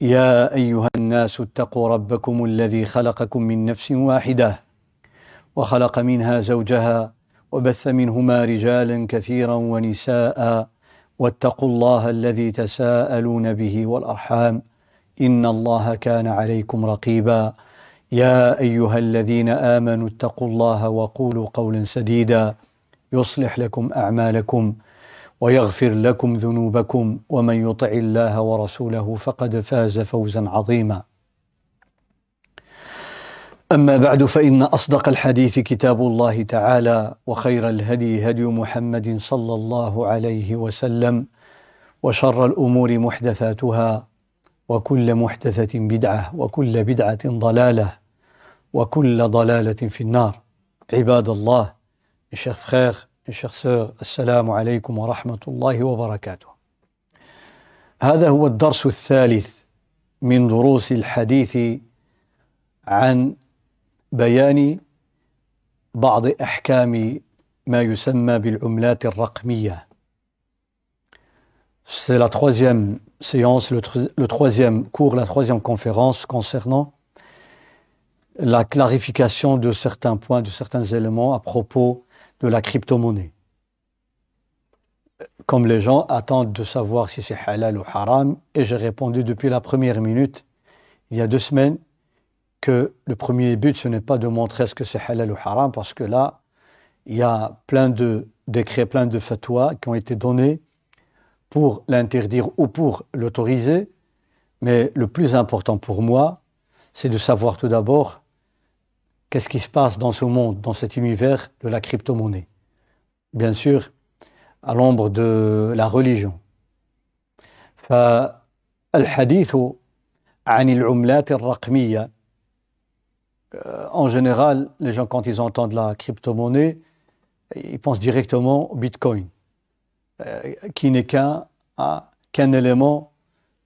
يا أيها الناس اتقوا ربكم الذي خلقكم من نفس واحدة وخلق منها زوجها وبث منهما رجالا كثيرا ونساء واتقوا الله الذي تساءلون به والأرحام إن الله كان عليكم رقيبا. يا أيها الذين آمنوا اتقوا الله وقولوا قولا سديدا يصلح لكم أعمالكم ويغفر لكم ذنوبكم ومن يطع الله ورسوله فقد فاز فوزا عظيما. أما بعد فإن أصدق الحديث كتاب الله تعالى وخير الهدي هدي محمد صلى الله عليه وسلم وشر الأمور محدثاتها وكل محدثة بدعة وكل بدعة ضلالة وكل ضلالة في النار. عباد الله mes chers frères Mes chers sœurs, السلام عليكم ورحمة الله وبركاته. هذا هو الدرس الثالث من دروس الحديث عن بيان بعض أحكام ما يسمى بالعملات الرقمية. C'est la troisième séance, le, le troisième cours, la troisième conférence concernant la clarification de certains points, de certains éléments à propos de la crypto-monnaie. Comme les gens attendent de savoir si c'est halal ou haram, et j'ai répondu depuis la première minute, il y a deux semaines, que le premier but, ce n'est pas de montrer ce que c'est halal ou haram, parce que là, il y a plein de décrets, plein de fatwas qui ont été donnés pour l'interdire ou pour l'autoriser. Mais le plus important pour moi, c'est de savoir tout d'abord qu'est-ce qui se passe dans ce monde, dans cet univers de la crypto-monnaie. Bien sûr, à l'ombre de la religion. فالحديث عن العملات الرقمية en général, les gens, quand ils entendent la crypto-monnaie, ils pensent directement au Bitcoin, qui n'est qu'un qu'un élément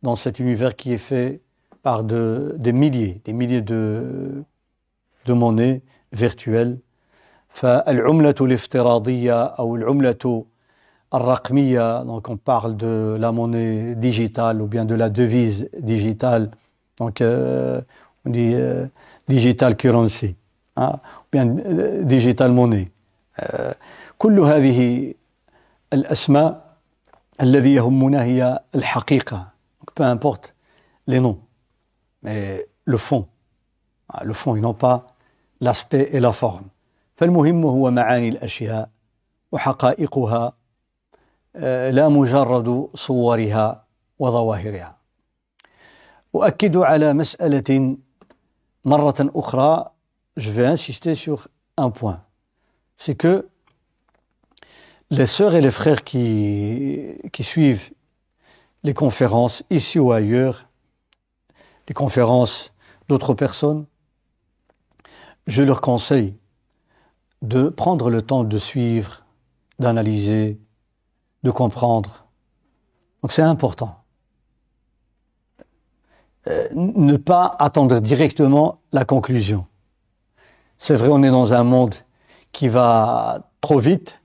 dans cet univers qui est fait par de, des milliers, des milliers de, de monnaies virtuelles. فالعملة الافتراضية أو العملة الرقمية donc on parle de la monnaie digitale ou bien de la devise digitale donc euh, on dit euh, digital currency hein, ou bien euh, digital monnaie euh, كل هذه الأسماء الذي يهمنا هي الحقيقة donc peu importe les noms mais le fond le fond et non pas l'aspect et la forme فالمهم هو معاني الأشياء وحقائقها لا مجرد صورها وظواهرها أؤكد على مسألة مرة أخرى je vais insister sur un point c'est que les sœurs et les frères qui, qui suivent les conférences ici ou ailleurs, les conférences d'autres personnes, je leur conseille de prendre le temps de suivre, d'analyser, de comprendre. Donc c'est important. Euh, ne pas attendre directement la conclusion. C'est vrai, on est dans un monde qui va trop vite,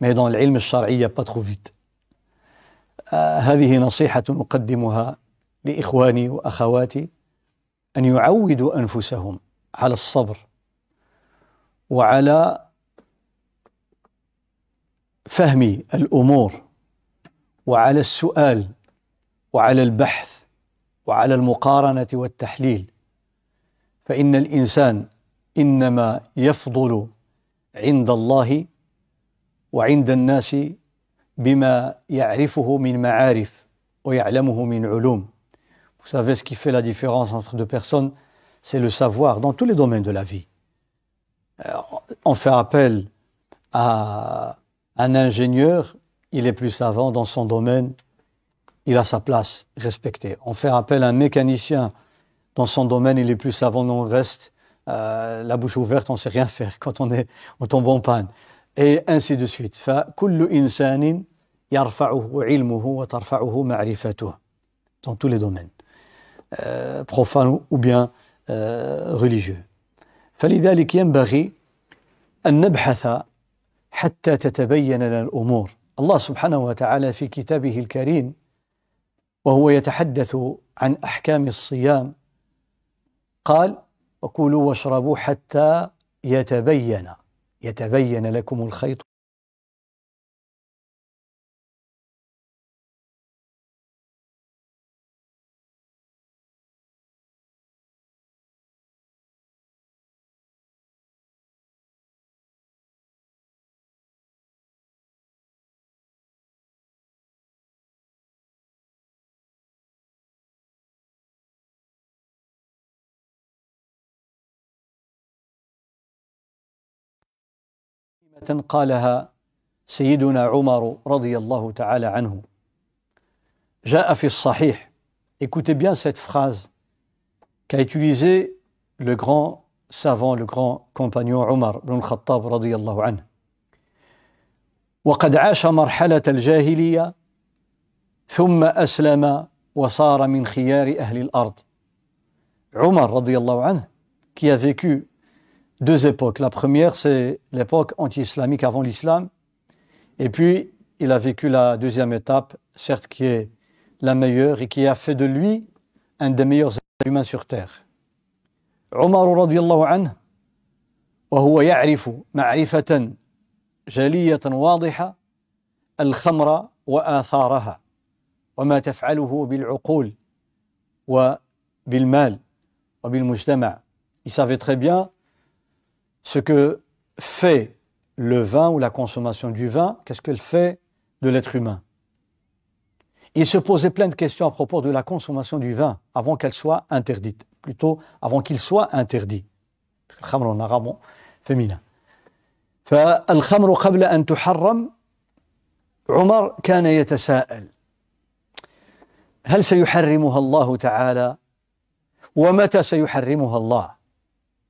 mais dans l'ilm الشرعي il n'y a pas trop vite. آه هذه نصيحة أقدمها لإخواني وأخواتي أن يعودوا أنفسهم على الصبر وعلى فهم الأمور وعلى السؤال وعلى البحث وعلى المقارنة والتحليل فإن الإنسان إنما يفضل عند الله وعند الناس بما يعرفه من معارف ويعلمه من علوم Vous savez ce qui fait la différence entre deux personnes, c'est le savoir dans tous les domaines de la vie. Euh, on fait appel à un ingénieur, il est plus savant dans son domaine, il a sa place respectée. On fait appel à un mécanicien dans son domaine, il est plus savant, on reste euh, la bouche ouverte, on ne sait rien faire quand on, est, on tombe en panne. Et ainsi de suite. Dans tous les domaines, euh, profanes ou bien religieux. فلذلك ينبغي أن نبحث حتى تتبين لنا الأمور. الله سبحانه وتعالى في كتابه الكريم وهو يتحدث عن أحكام الصيام قال وكلوا واشربوا حتى يتبين يتبين لكم الخيط قالها سيدنا عمر رضي الله تعالى عنه. جاء في الصحيح. Écoutez bien cette phrase qu'a utilisé le grand savant le grand compagnon بن الخطاب رضي الله عنه وقد عاش مرحلة الجاهلية ثم أسلم وصار من خيار أهل الأرض. عمر رضي الله عنه qui a vécu deux époques. La première, c'est l'époque anti-islamique avant l'islam. Et puis, il a vécu la deuxième étape, certes qui est la meilleure et qui a fait de lui un des meilleurs humains sur terre. عمر رضي الله عنه وهو يعرف معرفة جلية واضحة الخمر وآثارها وما تفعله بالعقول وبالمال وبالمجتمع. Il savait très bien ce que fait le vin ou la consommation du vin, qu'est-ce qu'elle fait de l'être humain. Il se posait plein de questions à propos de la consommation du vin avant qu'elle soit interdite, plutôt avant qu'il soit interdit. الخمر en arabe féminin. فالخمر قبل أن تحرم عمر كان يتساءل هل سيحرمها الله تعالى ومتى سيحرمها الله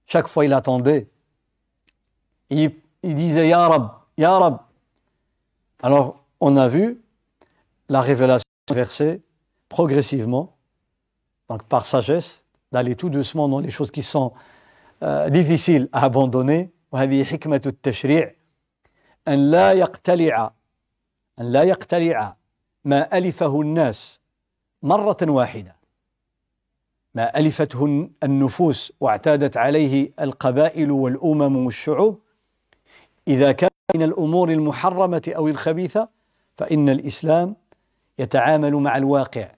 Chaque fois il attendait il, disait Ya Rab, Ya Rab. Alors, on a vu la révélation versée progressivement, donc par sagesse, d'aller tout doucement dans les choses qui sont euh, difficiles à abandonner. وهذه حكمة التشريع أن لا يقتلع أن لا يقتلع ما ألفه الناس مرة واحدة ما ألفته النفوس واعتادت عليه القبائل والأمم والشعوب إذا كان من الأمور المحرمة أو الخبيثة فإن الإسلام يتعامل مع الواقع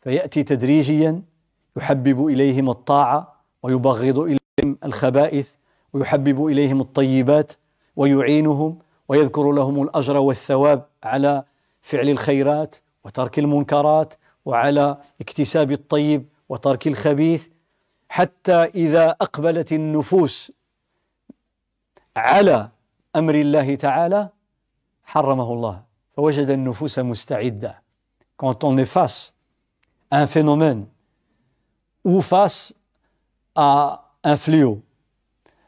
فيأتي تدريجيا يحبب إليهم الطاعة ويبغض إليهم الخبائث ويحبب إليهم الطيبات ويعينهم ويذكر لهم الأجر والثواب على فعل الخيرات وترك المنكرات وعلى اكتساب الطيب وترك الخبيث. حتى إذا أقبلت النفوس على أمر الله تعالى حرمه الله فوجد النفوس مستعدة quand on est face à un phénomène ou face à un fléau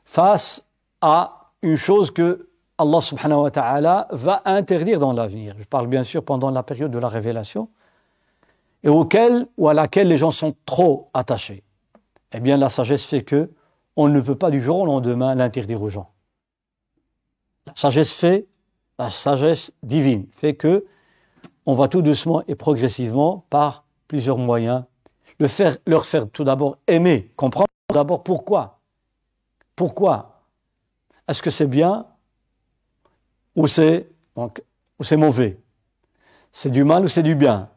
face à une chose que Allah subhanahu wa ta'ala va interdire dans l'avenir. Je parle bien sûr pendant la période de la révélation et auquel ou à laquelle les gens sont trop attachés. Eh bien, la sagesse fait que on ne peut pas du jour au lendemain l'interdire aux gens. La sagesse fait, la sagesse divine fait que on va tout doucement et progressivement par plusieurs moyens. Le faire, leur faire tout d'abord aimer, comprendre d'abord pourquoi. Pourquoi? Est-ce que c'est bien ou c'est ou c'est mauvais? C'est du mal ou c'est du bien?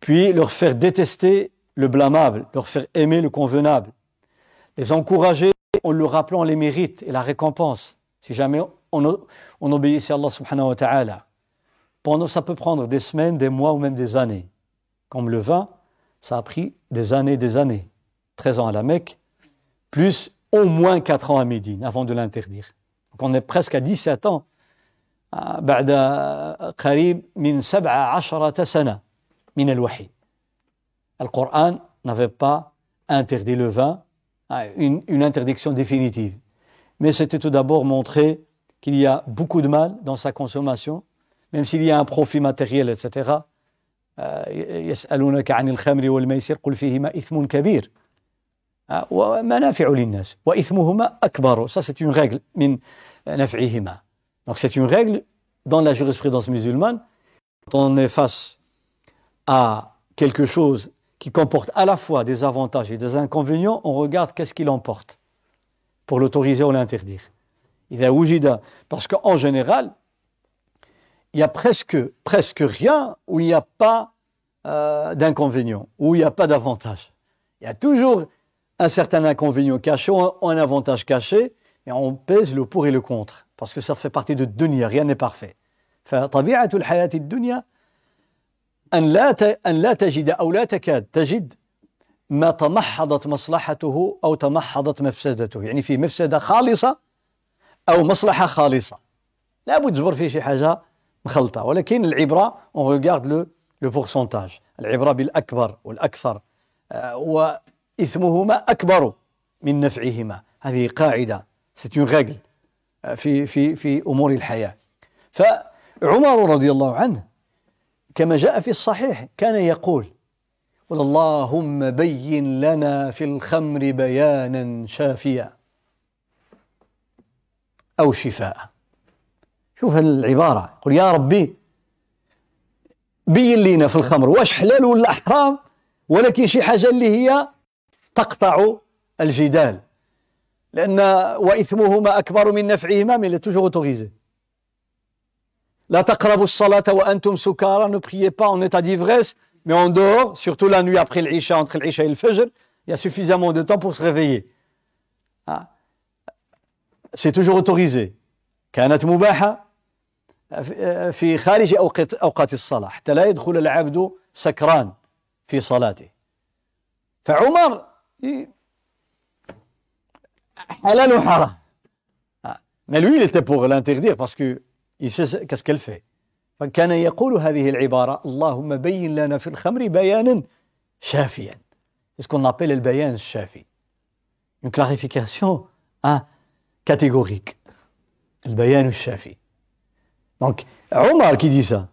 Puis leur faire détester le blâmable, leur faire aimer le convenable, les encourager en leur rappelant les mérites et la récompense si jamais on, on obéissait à Allah subhanahu wa ta'ala. Pendant, ça peut prendre des semaines, des mois ou même des années. Comme le vin, ça a pris des années, des années. 13 ans à la Mecque, plus au moins 4 ans à Médine avant de l'interdire. Donc on est presque à 17 ans بعد قريب من سبع عشرة سنة من الوحي القرآن n'avait pas interdit le vin, une, une interdiction définitive. Mais c'était tout d'abord montrer qu'il y a beaucoup de mal dans sa consommation, même s'il y a un profit matériel, etc. يسألونك عن الخمر والميسر قل فيهما إثم كبير ومنافع للناس وإثمهما أكبر ça c'est une règle من نفعهما donc c'est une règle dans la jurisprudence musulmane quand on est face à quelque chose qui comporte à la fois des avantages et des inconvénients on regarde qu'est-ce qu'il emporte pour l'autoriser ou l'interdire إذا وجد parce qu'en général il y a presque, presque rien où il n'y a pas euh, d'inconvénient, où il n'y a pas d'avantage. Il y a toujours un certain inconvénient caché ou un, avantage caché, mais on pèse le pour et le contre, parce que ça fait partie de dunya, rien n'est parfait. فطبيعة الحياة الدنيا أن لا أن لا تجد أو لا تكاد تجد ما تمحضت مصلحته أو تمحضت مفسدته. يعني في مفسدة خالصة أو مصلحة خالصة. لابد تجبر فيه شي حاجة مخلطة. ولكن العبرة regarde le, le pourcentage. العبرة بالأكبر والأكثر. وإثمهما أكبر من نفعهما. هذه قاعدة. C'est une règle في في في أمور الحياة. فعمر رضي الله عنه كما جاء في الصحيح كان يقول قل اللهم بين لنا في الخمر بيانا شافيا. أو شفاء. شوف العبارة. قل يا ربي بين لينا في الخمر. واش حلال ولا حرام ولكن شي حاجة اللي هي تقطع الجدال. لأن وإثمهما أكبر من نفعهما mais il est لا تقربوا الصلاة وأنتم سكارى. Ne priez pas en état d'ivresse. mais en dehors surtout la nuit après l'Isha entre l'Isha et le Fajr il y a suffisamment de temps pour se réveiller ah. c'est toujours autorisé كانت مباحة في خارج أوقات, أوقات الصلاة حتى لا يدخل العبد سكران في صلاته فعمر حلال وحرام Mais lui, il était pour l'interdire parce qu'il sait qu'est-ce qu'elle fait. فكان يقول هذه العبارة اللهم بين لنا في الخمر بيانا شافيا. C'est ce qu'on appelle le bayan shafi. Une clarification hein, catégorique. Le bayan shafi. Donc, Omar qui dit ça.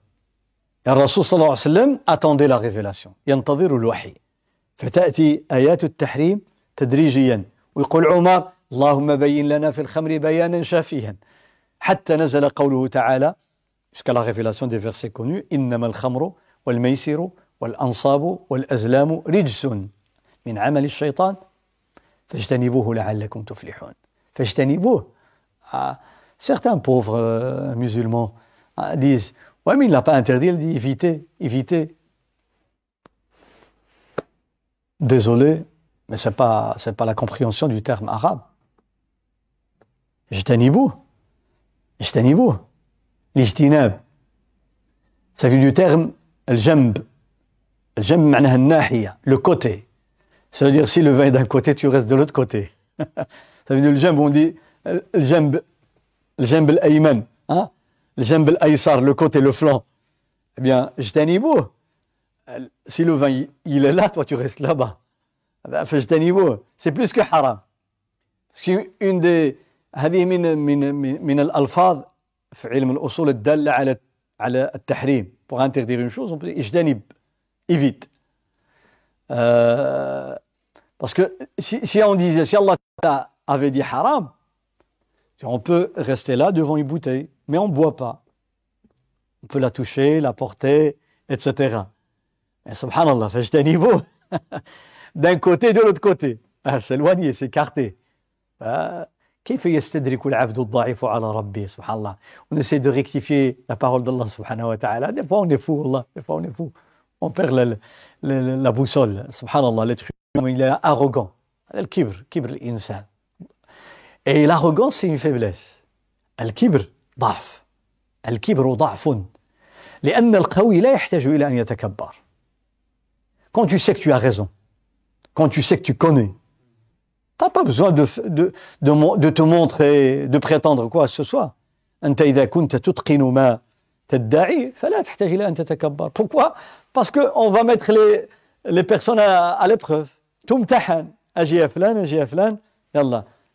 Et Rasul sallallahu alayhi wa sallam attendait la révélation. ينتظر الوحي. فتأتي آيات التحريم تدريجيا ويقول عمر اللهم بين لنا في الخمر بيانا شافيا حتى نزل قوله تعالى jusqu'à la révélation des versets connus Innama al-khamru wal-maysiru wal-ansabu wal-azlamu rijsun min amali shaytan fajtanibuhu la'allakum tuflihun. Fajtanibuhu. Ah, certains pauvres euh, musulmans ah, disent Ouais, mais il n'a pas interdit, il dit évitez, évitez. Désolé, mais ce n'est pas, la compréhension du terme arabe. Jtanibou. Jtanibou. L'ijtinab. Ça vient du terme al-jamb. Al-jamb معناها الناحية, le côté. Ça veut dire si le vin est d'un côté, tu restes de l'autre côté. Ça veut dire le jamb, on dit le jamb le jamb al-ayman, hein? le jamb al-aysar, le côté, le flanc. Eh bien, jtanibou. Si le vin, il est là, toi tu restes là-bas. فاجتنبوه c'est plus que haram parce qu'une des هذه من من من الالفاظ في علم الاصول الداله على على التحريم pour interdire une chose on peut dire اجتنب évite euh, parce que si, si on disait si Allah avait dit haram On peut rester là devant une bouteille, mais on ne boit pas. On peut la toucher, la porter, etc. Mais subhanallah, niveau d'un côté et de l'autre côté. Ah, s'éloigner, s'écarter. كيف يستدرك العبد الضعيف على ربه؟ سبحان الله. اون سي دو ريكتيفي لا بارول دالله سبحانه وتعالى. دي فوا اون فو والله. دي فوا اون فو اون بيغ لا بوسول سبحان الله. لا إلى اروغون هذا الكبر. كبر الإنسان. اي لاروغون سي ان فيبلس الكبر ضعف. الكبر ضعف. لأن القوي لا يحتاج إلى أن يتكبر. Quand tu سيك تو tu as raison, quand tu sais que T'as pas besoin de, de, de, te montrer, de prétendre quoi que ce soit. Pourquoi? Parce qu'on va mettre les, les personnes à, à l'épreuve.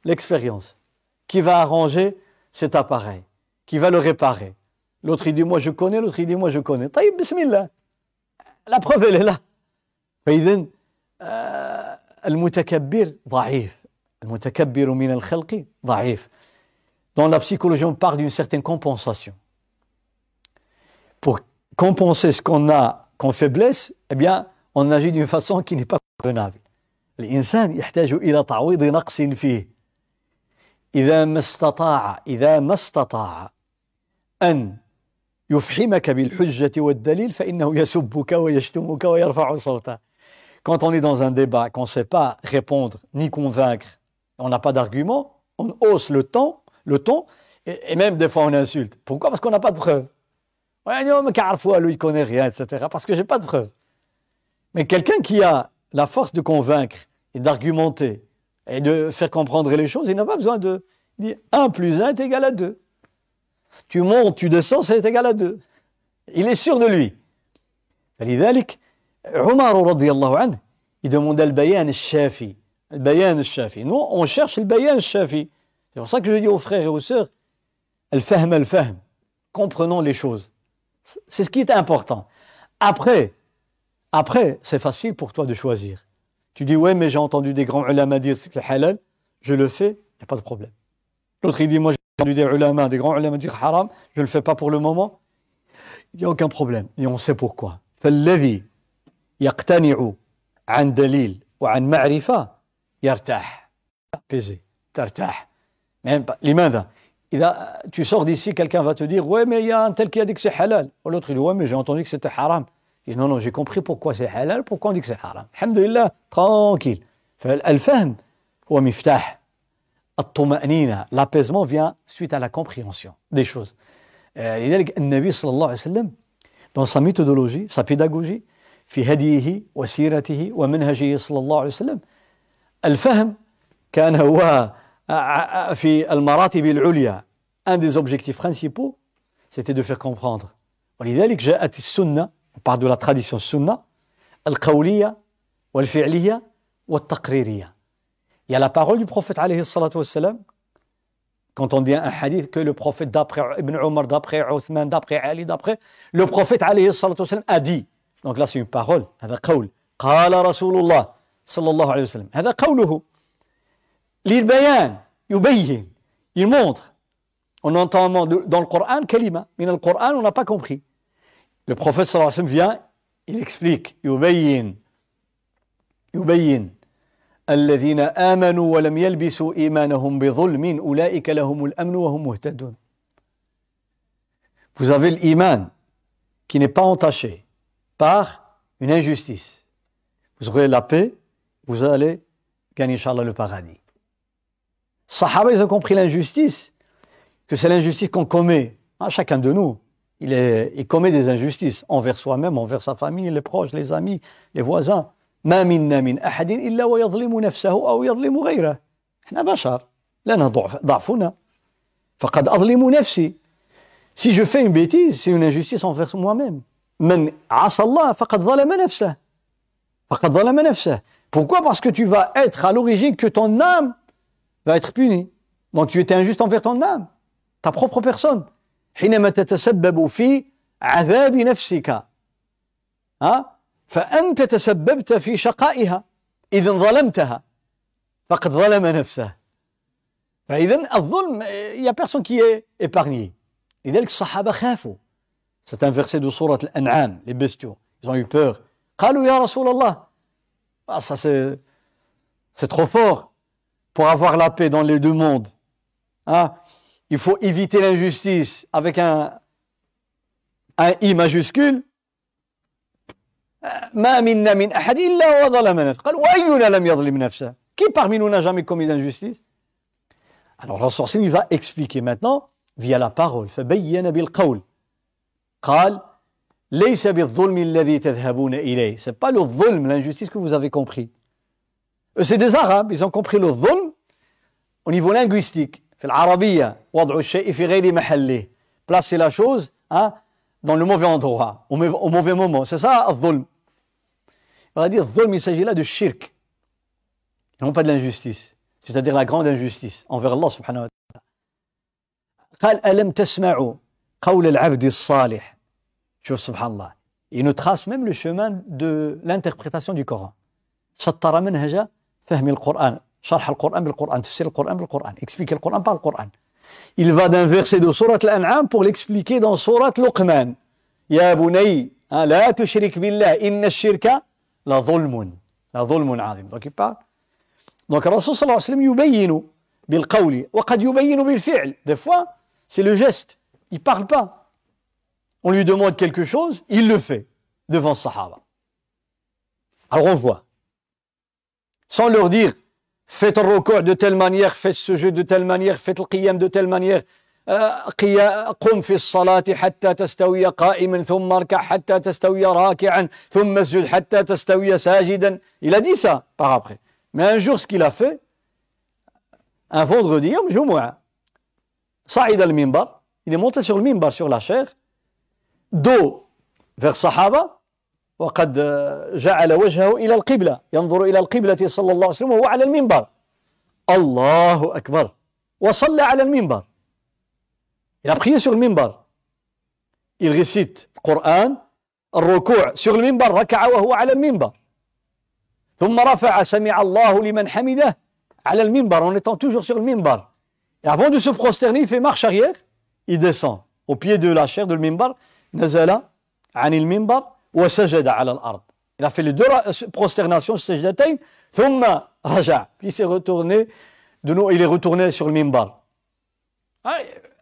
L'expérience. Qui va arranger cet appareil Qui va le réparer L'autre il dit moi je connais, l'autre il dit moi je connais. Taïb, bismillah. La preuve elle est là. المتكبر ضعيف المتكبر من الخلق ضعيف Dans la psychologie, on parle d'une certaine compensation. Pour compenser ce qu'on a comme faiblesse, eh bien, on agit d'une façon qui n'est pas convenable. الإنسان يحتاج إلى تعويض نقص فيه إذا ما استطاع إذا ما استطاع أن يفحمك بالحجة والدليل فإنه يسبك ويشتمك ويرفع صوته Quand on est dans un débat, qu'on ne sait pas répondre ni convaincre, on n'a pas d'argument, on hausse le ton, et, même des fois on insulte. Pourquoi? Parce qu'on n'a pas de preuves. Ouais, non, mais Carrefour, lui, il connaît rien, etc. Parce que j'ai pas de preuves. Mais quelqu'un qui a la force de convaincre et d'argumenter et de faire comprendre les choses, il n'a pas besoin de dire 1 plus 1 est égal à 2. Tu montes, tu descends, c'est égal à 2. Il est sûr de lui. فلذلك عمر رضي الله عنه يدمون البيان الشافي البيان الشافي nous on cherche le bayan shafi c'est pour ça que je dis aux frères et aux sœurs الفهم الفهم comprenons les choses c'est ce qui est important après après c'est facile pour toi de choisir tu dis ouais mais j'ai entendu des grands ulama dire que c'est halal je le fais il n'y a pas de problème l'autre il dit moi j'ai entendu des ulama des grands ulama dire haram je ne le fais pas pour le moment il n'y a aucun problème et on sait pourquoi فالذي يقتنع عن دليل وعن معرفة يرتاح apaisé ترتاح لماذا إذا tu sors d'ici quelqu'un va te dire ouais mais il y a un tel qui a dit que c'est halal ou l'autre il dit ouais mais j'ai entendu que c'était haram il dit non non j'ai compris pourquoi c'est halal pourquoi on dit que c'est haram alhamdulillah tranquille فالفهم هو مفتاح الطمأنينة l'apaisement vient suite à la compréhension des choses لذلك النبي صلى الله عليه وسلم dans sa méthodologie sa pédagogie في هديه وسيرته ومنهجه صلى الله عليه وسلم. الفهم كان هو في المراتب العليا. ان دي زوبجيكتيف برينسيبو سيتي دو فير كومبراندر ولذلك جاءت السنة بعد لا تراديسيون السنة القولية والفعلية والتقريرية. يا لا بارول دو بروفيت عليه الصلاة والسلام. Quand on dit un hadith que le prophète d'après Ibn Omar, d'après Othman, d'après Ali, d'après le prophète a dit. Donc là, c'est une parole. قال رسول الله صلى الله عليه وسلم هذا قوله للبيان يبين يمونتر On entend dans le Coran كلمة من القرآن on n'a pas compris. Le prophète صلى الله عليه وسلم vient, il explique, يبين يبين الذين آمنوا ولم يلبسوا إيمانهم بظلم أولئك لهم الأمن وهم مهتدون. Vous avez l'iman qui n'est pas entaché, par une injustice. Vous aurez la paix, vous allez gagner, Inch'Allah, le paradis. Sahaba, ils ont compris l'injustice, que c'est l'injustice qu'on commet. Ah, chacun de nous, il, est, il commet des injustices envers soi-même, envers sa famille, les proches, les amis, les voisins. ما منا من أحد إلا ويظلم نفسه أو يظلم غيره احنا بشر لنا ضعف ضعفنا فقد أظلم نفسي Si je fais une bêtise, c'est une injustice envers moi-même. من عصى الله فقد ظلم نفسه فقد ظلم نفسه Pourquoi Parce que tu vas être à l'origine que ton âme va être punie. Donc tu étais injuste envers ton âme, ta propre personne. حينما تتسبب في عذاب نفسك ها فأنت تسببت في شقائها إذا ظلمتها فقد ظلم نفسه فإذا الظلم a personne qui est épargné لذلك الصحابة خافوا C'est un verset de Surat Al-An'am, les bestiaux. Ils ont eu peur. Qalu ya Rasulallah. Ah, ça c'est, trop fort pour avoir la paix dans les deux mondes. Hein? Il faut éviter l'injustice avec un, I majuscule. Euh, Qui parmi nous n'a jamais commis d'injustice? Alors, le va expliquer maintenant via la parole. قال ليس بالظلم الذي تذهبون إليه c'est pas le ظلم l'injustice que vous avez compris c'est des arabes ils ont compris le ظلم au niveau linguistique في العربية وضع الشيء في غير محله placer la chose hein, dans le mauvais endroit au mauvais, au mauvais moment c'est ça الظلم on va dire الظلم il s'agit là de shirk non pas de l'injustice c'est-à-dire la grande injustice envers Allah subhanahu wa ta'ala قال ألم تسمعوا قول العبد الصالح شوف سبحان الله il nous trace même le chemin de l'interprétation du Coran سطر منهج فهم القرآن شرح القرآن بالقرآن تفسير القرآن بالقرآن expliquer le Coran par le Coran il va d'un verset de sourate Al-An'am pour l'expliquer dans sourate Luqman يا بني لا تشرك بالله إن الشرك لظلم لظلم عظيم donc il parle donc الرسول صلى الله عليه وسلم يبين بالقول وقد يبين بالفعل des fois c'est le geste il parle pas on lui demande quelque chose il le fait devant Sahaba alors on voit sans leur dire faites le recours de telle manière, faites ce jeu de telle manière, faites le qiyam de telle manière. قم في الصلاة حتى تستوي قائما ثم اركع حتى تستوي راكعا ثم اسجد حتى تستوي ساجدا il a dit ça par après mais un jour ce qu'il a fait un vendredi يوم جمعة صعد المنبر il est monté sur le minbar sur la chair dos vers Sahaba وقد جعل وجهه إلى القبلة ينظر إلى القبلة صلى الله عليه وسلم وهو على المنبر الله أكبر وصلى على المنبر Il a prié sur le minbar. Il récite le Coran, الركوع sur le minbar, ركع وهو على المنبر. ثم رفع سمع الله لمن حمده على المنبر en étant toujours sur le minbar. Et avant de se prosterner, il fait marche arrière, il descend au pied de la chair de le minbar, نزل عن المنبر وسجد على الأرض il a fait les deux prosternations سجدتين ثم رجع puis il s'est retourné de nous il est retourné sur le minbar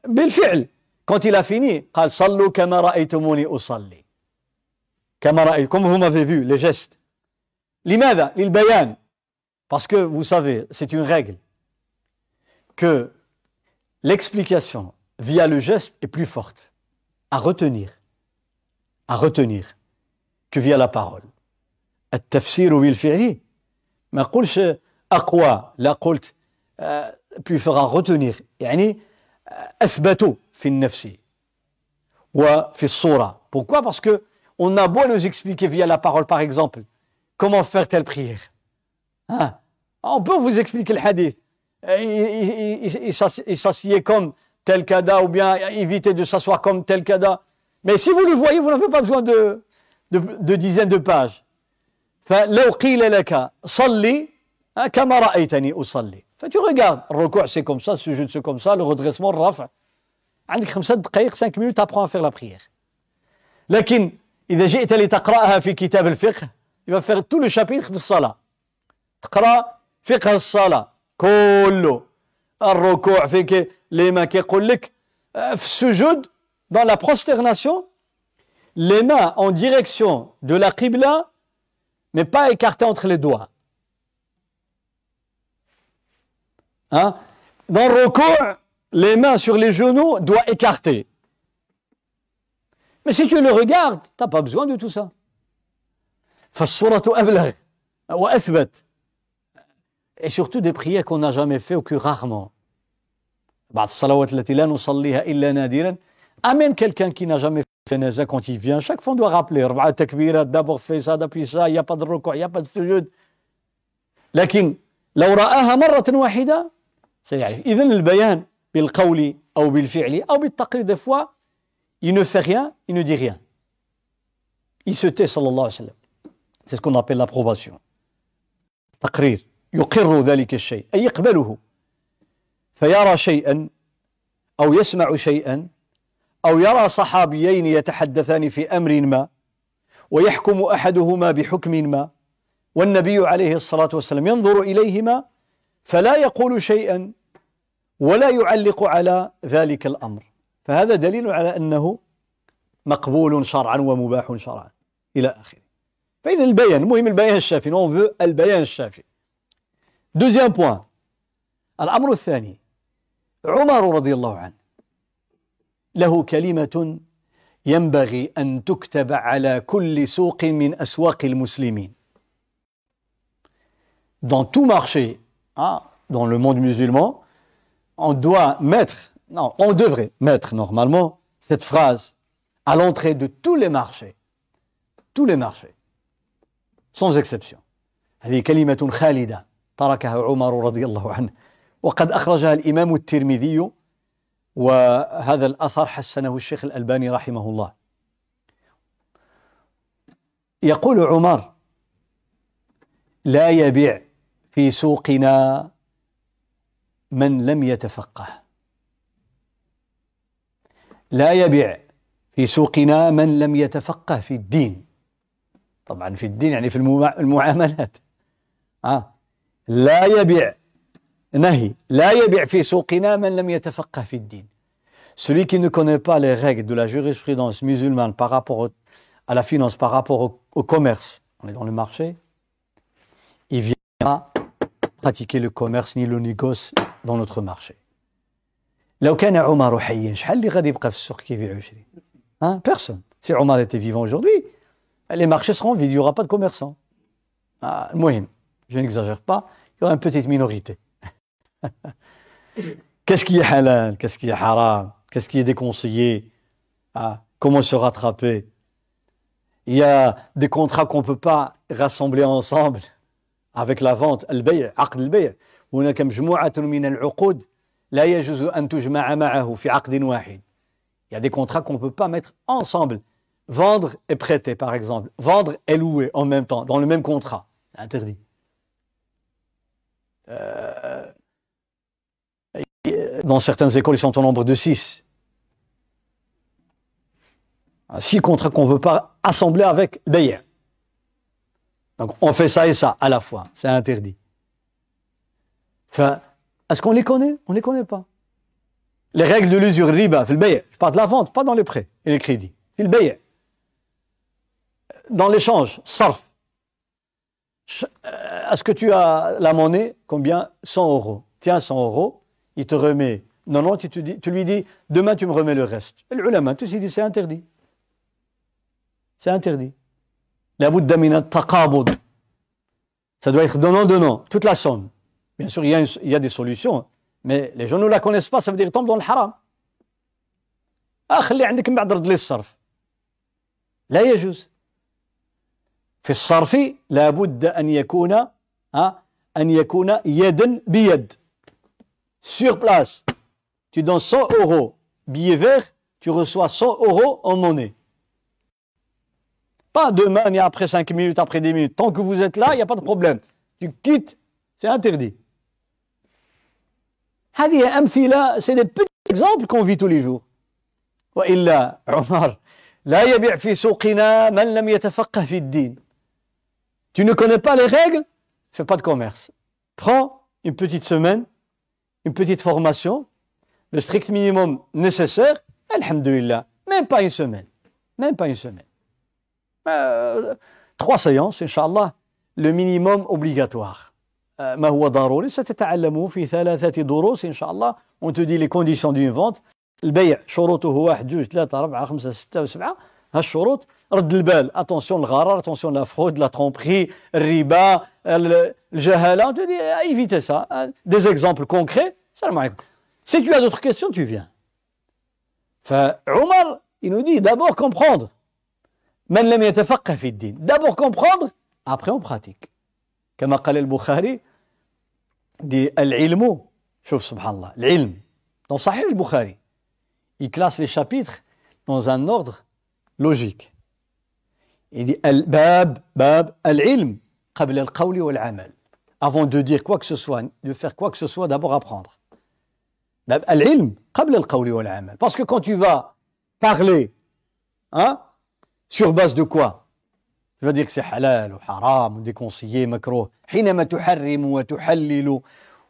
بالفعل quand il a fini قال صلوا كما رأيتموني أصلي كما رأيت comme vous m'avez vu les gestes لماذا للبيان parce que vous savez c'est une règle que l'explication via le geste est plus forte à retenir à retenir que via la parole التفسير بالفعل ما قلش أقوى لا قلت plus fera retenir يعني أثبت في النفس وفي الصورة pourquoi parce que on a beau nous expliquer via la parole par exemple comment faire telle prière hein? on peut vous expliquer le hadith il, il, il s'assied comme tel kada ou bien éviter de s'asseoir comme tel kada mais si vous le voyez vous n'avez pas besoin de de, de dizaines de pages. فلو قيل لك صلي كما رأيتني أصلي فتو regardes الركوع c'est comme ça السجود c'est comme ça le redressement الرفع عندك خمسة دقائق 5 minutes apprends à faire la prière لكن إذا جئت لتقرأها في كتاب الفقه tu vas faire tout le chapitre de الصلاة تقرأ فقه الصلاة كله الركوع فيك لما كيقول لك في السجود dans la prosternation les mains en direction de la Qibla, mais pas écartées entre les doigts. Hein? Dans le recours, les mains sur les genoux, doigts écartés. Mais si tu le regardes, tu n'as pas besoin de tout ça. Et surtout des prières qu'on n'a jamais fait ou que rarement. Amène quelqu'un qui n'a jamais fait quand il vient. Chaque fois, on doit rappeler. d'abord fait ça, depuis ça, il n'y a pas de recours, il n'y a pas de sujoud. لكن لو رآها مرة واحدة سيعرف إذن البيان بالقول أو بالفعل أو بالتقليد des fois il ne fait rien il ne dit rien il se tait صلى الله عليه وسلم c'est ce qu'on appelle l'approbation تقرير يقر ذلك الشيء أي يقبله فيرى شيئا أو يسمع شيئا أو يرى صحابيين يتحدثان في أمر ما ويحكم أحدهما بحكم ما والنبي عليه الصلاة والسلام ينظر إليهما فلا يقول شيئا ولا يعلق على ذلك الأمر. فهذا دليل على أنه مقبول شرعا ومباح شرعا إلى آخره. فإذا البيان المهم البيان الشافي. نون البيان الشافي. دوزيام بوان الأمر الثاني. عمر رضي الله عنه. له كلمة ينبغي أن تكتب على كل سوق من أسواق المسلمين. Dans tout marché, hein, dans le monde musulman, on doit mettre, non, on devrait mettre normalement cette phrase à l'entrée de tous les marchés. Tous les marchés. Sans exception. هذه كلمة خالدة تركها عمر رضي الله عنه وقد أخرجها الإمام الترمذي وهذا الأثر حسنه الشيخ الألباني رحمه الله. يقول عمر لا يبيع في سوقنا من لم يتفقه. لا يبيع في سوقنا من لم يتفقه في الدين. طبعا في الدين يعني في المعاملات. آه. لا يبيع نهي لا يبيع في سوقنا من لم يتفقه في الدين celui qui ne connaît pas les règles de la jurisprudence musulmane par rapport à la finance, par rapport au, au commerce, on est dans le marché, il vient pas pratiquer le commerce ni le négoce dans notre marché. لو كان عمر حيا شحال اللي غادي يبقى في السوق كيبيع ويشري hein personne si Omar était vivant aujourd'hui les marchés seront vides il n'y aura pas de commerçants ah, المهم je n'exagère pas il y aura une petite minorité qu'est-ce qui est halal qu'est-ce qui est haram qu'est-ce qui est déconseillé ah, comment se rattraper il y a des contrats qu'on ne peut pas rassembler ensemble avec la vente البيع عقد البيع هناك مجموعة من العقود لا يجوز أن تجمع معه في عقد واحد Il y a des contrats qu'on ne peut pas mettre ensemble. Vendre et prêter, par exemple. Vendre et louer en même temps, dans le même contrat. Interdit. Euh, dans certaines écoles, ils sont au nombre de six. Six contrats qu'on ne veut pas assembler avec Bayer. Donc on fait ça et ça à la fois. C'est interdit. Enfin, est-ce qu'on les connaît? On ne les connaît pas. Les règles de l'usure riba, je parle de la vente, pas dans les prêts et les crédits. Dans l'échange, sarf. Euh, est-ce que tu as la monnaie? Combien? 100 euros. Tiens, 100 euros, il te remet. Non, non, tu, tu lui dis, demain tu me remets le reste. Et l'ulama, tout dit, c'est interdit. C'est interdit. La bout taqabud. Ça doit être donnant-donnant, toute la somme. Bien sûr, il y a, une, il y a des solutions, mais les gens ne la connaissent pas, ça veut dire qu'ils tombent dans le haram. Ah, خلي عندك من بعد رد لي الصرف. لا يجوز. في الصرف لابد أن يكون ها أن يكون يدا بيد. Sur place, tu donnes 100 euros billet vert, tu reçois 100 euros en monnaie. Pas demain, ni après 5 minutes, après 10 minutes. Tant que vous êtes là, il n'y a pas de problème. Tu quittes, c'est interdit. هذه أمثلة c'est des petits exemples qu'on vit tous les jours وإلا عمر لا يبيع في سوقنا من لم يتفقه في الدين tu ne connais pas les règles fais pas de commerce prends une petite semaine une petite formation le strict minimum nécessaire alhamdulillah même pas une semaine même pas une semaine euh, trois séances inchallah le minimum obligatoire ما هو ضروري ستتعلمه في ثلاثة دروس إن شاء الله on te dit les conditions d'une vente البيع شروطه واحد جوج ثلاثة أربعة خمسة ستة وسبعة هالشروط رد البال اتونسيون الغرر اتونسيون لا فرود لا ترومبري الربا الجهالة on te dit évitez ça des exemples concrets السلام عليكم si tu as d'autres questions tu viens فعمر il nous dit d'abord comprendre من لم يتفقه في الدين d'abord comprendre après on pratique كما قال البخاري دي العلم شوف سبحان الله العلم dans صحيح البخاري il classe les chapitres dans un ordre il dit الباب باب العلم قبل القول والعمل avant de dire quoi que ce soit de faire quoi que ce soit d'abord apprendre باب العلم قبل القول والعمل parce que quand tu vas parler hein sur base de quoi tu vas dire que c'est halal ou haram ou déconseillé, makruh. حينما تحرم وتحلل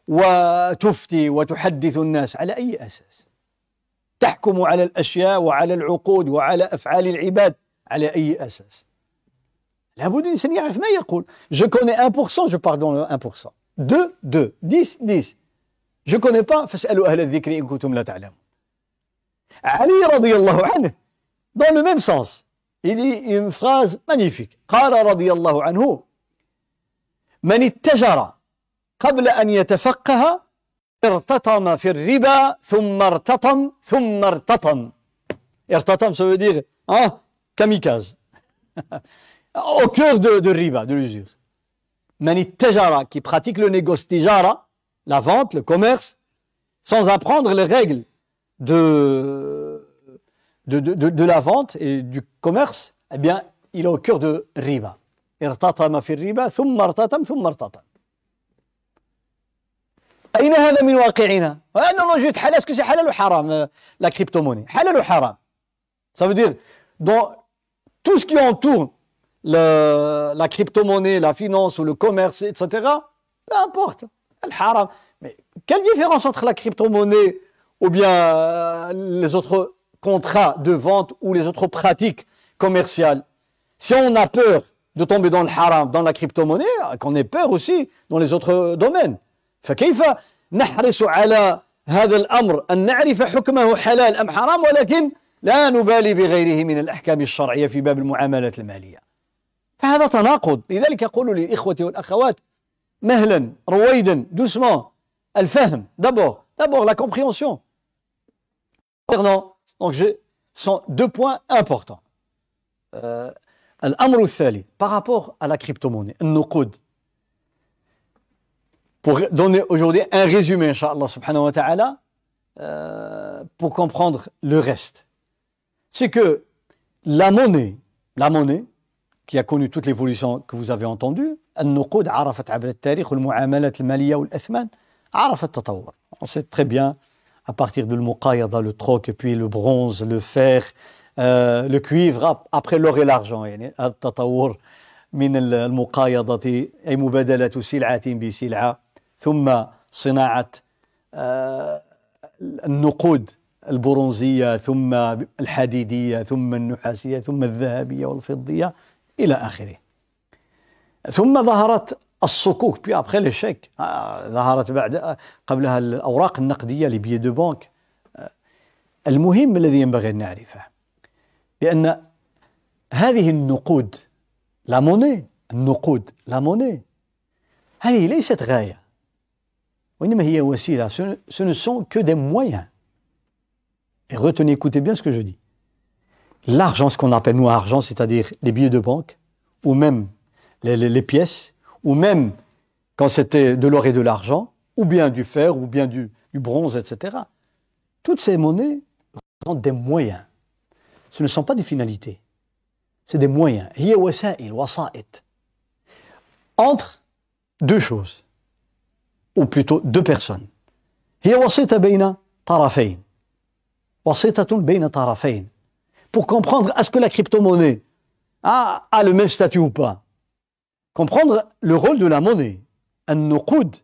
وتفتي وتحدث الناس على أي أساس تحكم على الأشياء وعلى العقود وعلى أفعال العباد على أي أساس؟ لابد الإنسان يعرف ما يقول. Je connais 1% je le 1% 2 2 10 10 je connais pas فاسألوا أهل الذكر إن كنتم لا تعلمون علي رضي الله عنه dans le même sens Il dit une phrase magnifique. قال رضي الله عنه من اتجر قبل أن يتفقه irtatama fir riba, thumma irtatam, thumma irtatam. Irtatam, ça veut dire hein, kamikaze. Au cœur de, de riba, de l'usure. Mani tejara, qui pratique le négoce tijara, la vente, le commerce, sans apprendre les règles de, de, de, la vente et du commerce, eh bien, il est au cœur de riba. Irtatama fir riba, thumma irtatam, thumma irtatam. أين هذا من واقعنا؟ non, non, je حلال, est-ce que c'est halal ou haram, la crypto-monnaie Halal ou haram Ça veut dire, dans tout ce qui entoure le, la crypto-monnaie, la finance ou le commerce, etc., peu importe, le haram. Mais quelle différence entre la crypto-monnaie ou bien euh, les autres contrats de vente ou les autres pratiques commerciales Si on a peur de tomber dans le haram, dans la crypto-monnaie, qu'on ait peur aussi dans les autres domaines. فكيف نحرص على هذا الأمر؟ أن نعرف حكمه حلال أم حرام ولكن لا نبالي بغيره من الأحكام الشرعية في باب المعاملات المالية. فهذا تناقض. لذلك يقول لإخوتي والأخوات مهلا رويدا doucement الفهم. D'abord d'abord la compréhension. Donc je sont deux points importants. Euh, الأمر الثالث par rapport à la crypto-monnaie النقود. pour donner aujourd'hui un résumé inchallah subhanahu wa ta'ala euh, pour comprendre le reste c'est que la monnaie la monnaie qui a connu toute l'évolution que vous avez entendue النقود عرفت عبر التاريخ والمعاملات المالية والأثمان عرفت التطور on sait très bien à partir de المقايضة le troc et puis le bronze le fer euh, le cuivre après l'or et l'argent يعني التطور من المقايضة أي مبادلة سلعة بسلعة ثم صناعة آه، النقود البرونزية ثم الحديدية ثم النحاسية ثم الذهبية والفضية إلى آخره. ثم ظهرت الصكوك بي ابخي لي شيك ظهرت بعد آه، قبلها الأوراق النقدية لبي دو بانك آه، المهم الذي ينبغي أن نعرفه بأن هذه النقود لا موني النقود لا موني هذه ليست غاية ce ne sont que des moyens et retenez écoutez bien ce que je dis l'argent, ce qu'on appelle nous argent, c'est-à-dire les billets de banque, ou même les, pièces, ou même quand c'était de l'or et de l'argent, ou bien du fer, ou bien du, du bronze, etc. Toutes ces monnaies représentent des moyens. Ce ne sont pas des finalités. C'est des moyens. Entre deux choses, ou plutôt deux personnes. هي وسيطة بين طرفين. وسيطة بين طرفين pour comprendre est-ce que la crypto-monnaie a, a, le même statut ou pas. Comprendre le rôle de la monnaie. النقود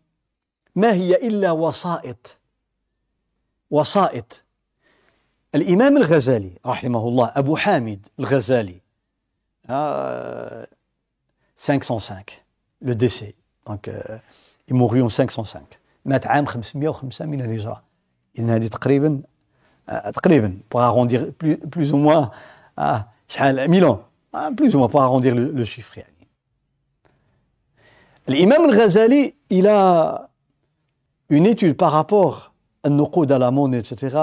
ما هي إلا وسائط وسائط الإمام الغزالي رحمه الله أبو حامد الغزالي 505 le décès donc euh, il mourut en 505 مات عام 505 من الهجرة إن هذه تقريبا تقريبا pour arrondir plus, plus ou moins à شحال 1000 ans plus ou moins pour arrondir le, le chiffre يعني L'imam al-Ghazali, il a une étude par rapport à Nuqud à la monnaie, etc.,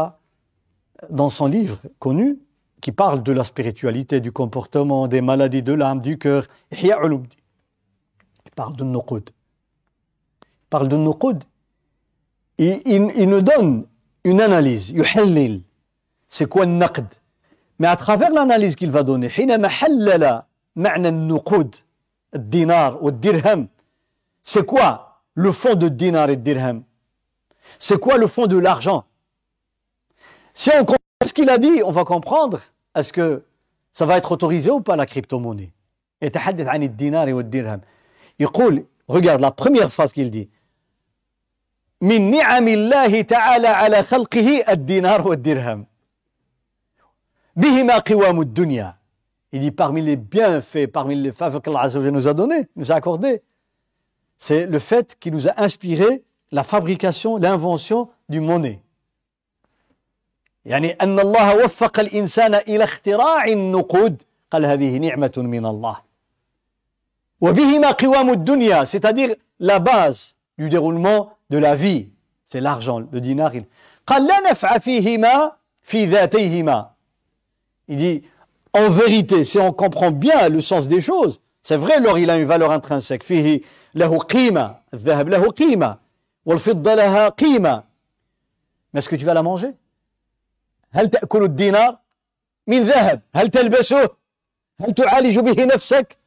dans son livre connu, qui parle de la spiritualité, du comportement, des maladies de l'âme, du cœur. Il parle de Nuqud. parle de Nuqud. Il, il, nous donne une analyse, yuhallil. C'est quoi le naqd? Mais à travers l'analyse qu'il va donner, dinar ou dirham. C'est quoi le fond de dinar et dirham? C'est quoi le fond de l'argent? Si on comprend ce qu'il a dit, on va comprendre est-ce que ça va être autorisé ou pas la crypto-monnaie. Il regarde la première phrase qu'il dit. من نعم الله تعالى على خلقه الدينار والدرهم بهما قوام الدنيا il dit parmi les bienfaits parmi les faveurs que Allah nous a donné nous a accordé c'est le fait qui nous a inspiré la fabrication l'invention du monnaie يعني أن الله وفق الإنسان إلى اختراع النقود قال هذه نعمة من الله وبهما قوام الدنيا c'est-à-dire la base du déroulement de la vie. c'est l'argent, le dinar. Il... قال لا نفع فيهما في ذاتيهما. Il dit, en vérité, si on comprend bien le sens des choses, c'est vrai, l'or, il a une valeur intrinsèque. فيه له قيمة, الذهب له قيمة, والفضة لها قيمة. Mais est-ce que tu vas la manger هل تأكل الدينار من ذهب هل تلبسه هل تعالج به نفسك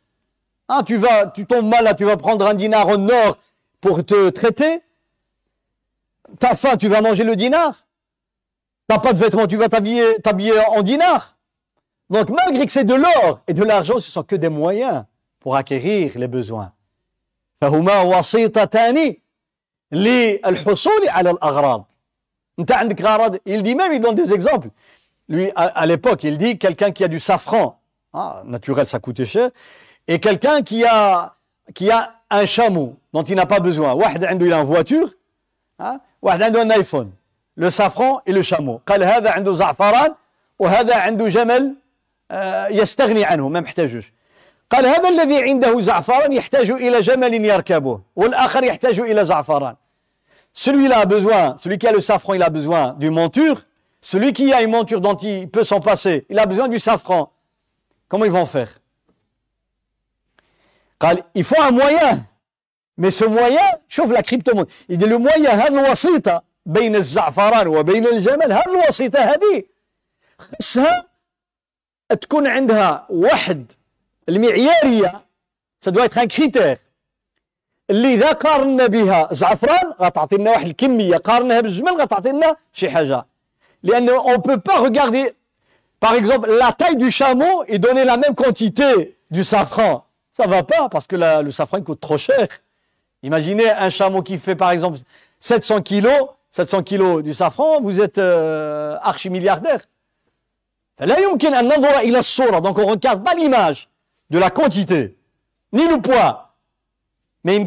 ah, tu vas, tu tombes mal là, tu vas prendre un dinar en or pour te traiter. T'as faim, tu vas manger le dinar. T'as pas de vêtements, tu vas t'habiller, t'habiller en dinar. Donc malgré que c'est de l'or et de l'argent, ce sont que des moyens pour acquérir les besoins. فهما وسيطتان للحصول على الأغراض. Il dit même, il donne des exemples. Lui, à, l'époque, il dit quelqu'un qui a du safran, ah, naturel, ça coûtait cher, et quelqu'un qui a, qui a un chameau dont il n'a pas besoin. واحد عنده une voiture, hein? واحد عنده un iPhone. Le safran et le chameau. قال هذا عنده زعفران وهذا عنده جمل يستغني عنه ما محتاجوش. قال هذا الذي عنده زعفران يحتاج إلى جمل يركبه والآخر يحتاج إلى زعفران. Celui-là a besoin, celui qui a le safran, il a besoin d'une monture. Celui qui a une monture dont il peut s'en passer, il a besoin du safran. Comment ils vont faire il faut un moyen. Moyen, chauffe la crypto-monnaie. Il dit le moyen, هذا الوسيطة بين الزعفران وبين الجمل هذه الوسيطة هذه خصها تكون عندها واحد ça doit être un critère اللي إذا قارنا بها زعفران غتعطي لنا واحد الكمية قارناها بالجمل غتعطي لنا شي حاجة لأنه on peut pas regarder par exemple la taille du chameau et donner la même quantité du safran Ça va pas parce que le safran coûte trop cher. Imaginez un chameau qui fait par exemple 700 kilos, 700 kilos du safran, vous êtes euh, archi-milliardaire. Donc on ne regarde pas l'image de la quantité, ni le poids. Mais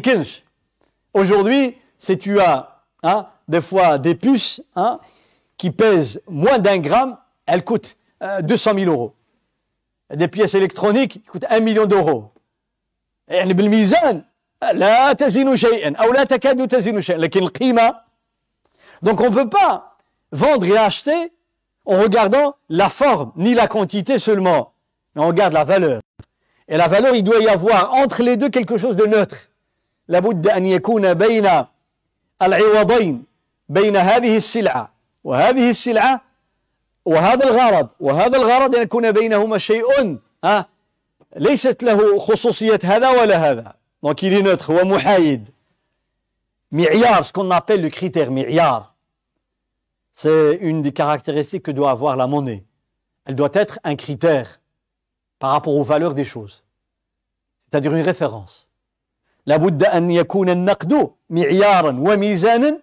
Aujourd'hui, si tu as hein, des fois des puces hein, qui pèsent moins d'un gramme, elles coûtent euh, 200 000 euros. Des pièces électroniques qui coûtent 1 million d'euros. Et le mizan, لا تزن شيئا أو لا تكاد تزن شيئا لكن القيمة donc on ne peut pas vendre et acheter en regardant la forme ni la quantité seulement mais on regarde la valeur et la valeur il doit y avoir entre les deux quelque chose de neutre لابد أن يكون بين العوضين بين هذه السلعة وهذه السلعة وهذا الغرض وهذا الغرض أن يكون بينهما شيء ها ليست له خصوصية هذا ولا هذا donc il est neutre, wa. Mi'yar, ce qu'on appelle le critère mi'yar, c'est une des caractéristiques que doit avoir la monnaie. Elle doit être un critère par rapport aux valeurs des choses, c'est-à-dire une référence. La an yakuna an-naqdu mi'yaran wa mizanan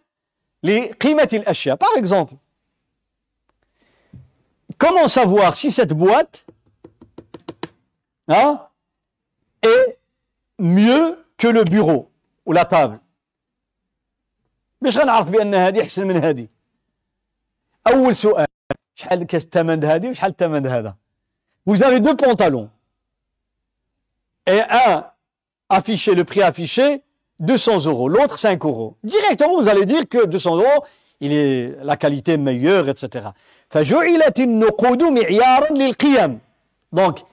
li qimati al Par exemple, comment savoir si cette boîte hein, est mieux que le bureau ou la table باش غنعرف بان هذه احسن من هذه اول سؤال شحال الثمن هذه وشحال الثمن هذا vous avez deux pantalons et un affiché le prix affiché 200 euros l'autre 5 euros directement vous allez dire que 200 euros il est la qualité meilleure etc فجعلت النقود معيارا للقيم donc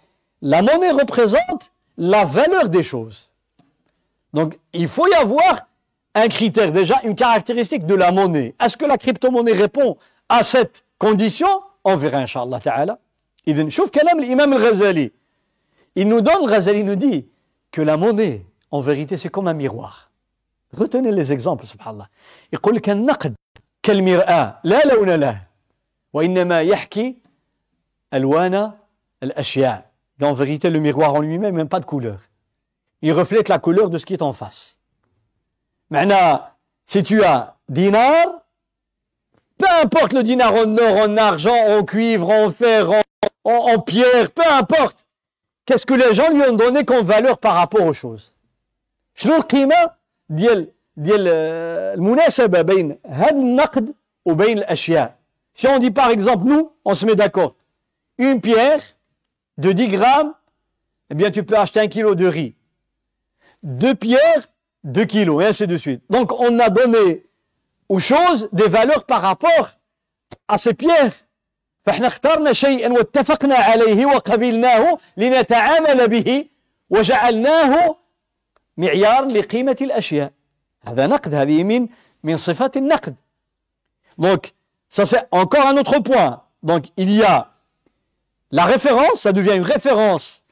la monnaie représente la valeur des choses. Donc, il faut y avoir un critère, déjà une caractéristique de la monnaie. Est-ce que la crypto-monnaie répond à cette condition? On verra, Inch'Allah Ta'ala. Il chauffe kalam l'imam al-Ghazali. Il nous donne, Ghazali nous dit que la monnaie, en vérité, c'est comme un miroir. Retenez les exemples, subhanallah. Il dit qu'un naqd, qu'un mir'a, la launa lah, wa innama yahki alwana al-ashya en vérité, le miroir en lui-même n'a même pas de couleur. Il reflète la couleur de ce qui est en face. Maintenant, si tu as dinar, peu importe le dinar en or, en argent, en cuivre, en fer, en, pierre, peu importe. Qu'est-ce que les gens lui ont donné comme valeur par rapport aux choses? Si on dit par exemple, nous, on se met d'accord. Une pierre, de 10 grammes, eh bien, tu peux acheter un kilo de riz. Deux pierres, deux kilos, et ainsi de suite. Donc, on a donné aux choses des valeurs par rapport à ces pierres فاحنا اخترنا شيئا واتفقنا عليه وقبلناه لنتعامل به وجعلناه معيار لقيمة الأشياء هذا نقد هذه من من صفات النقد donc ça c'est encore un autre point donc il y a la référence ça devient une référence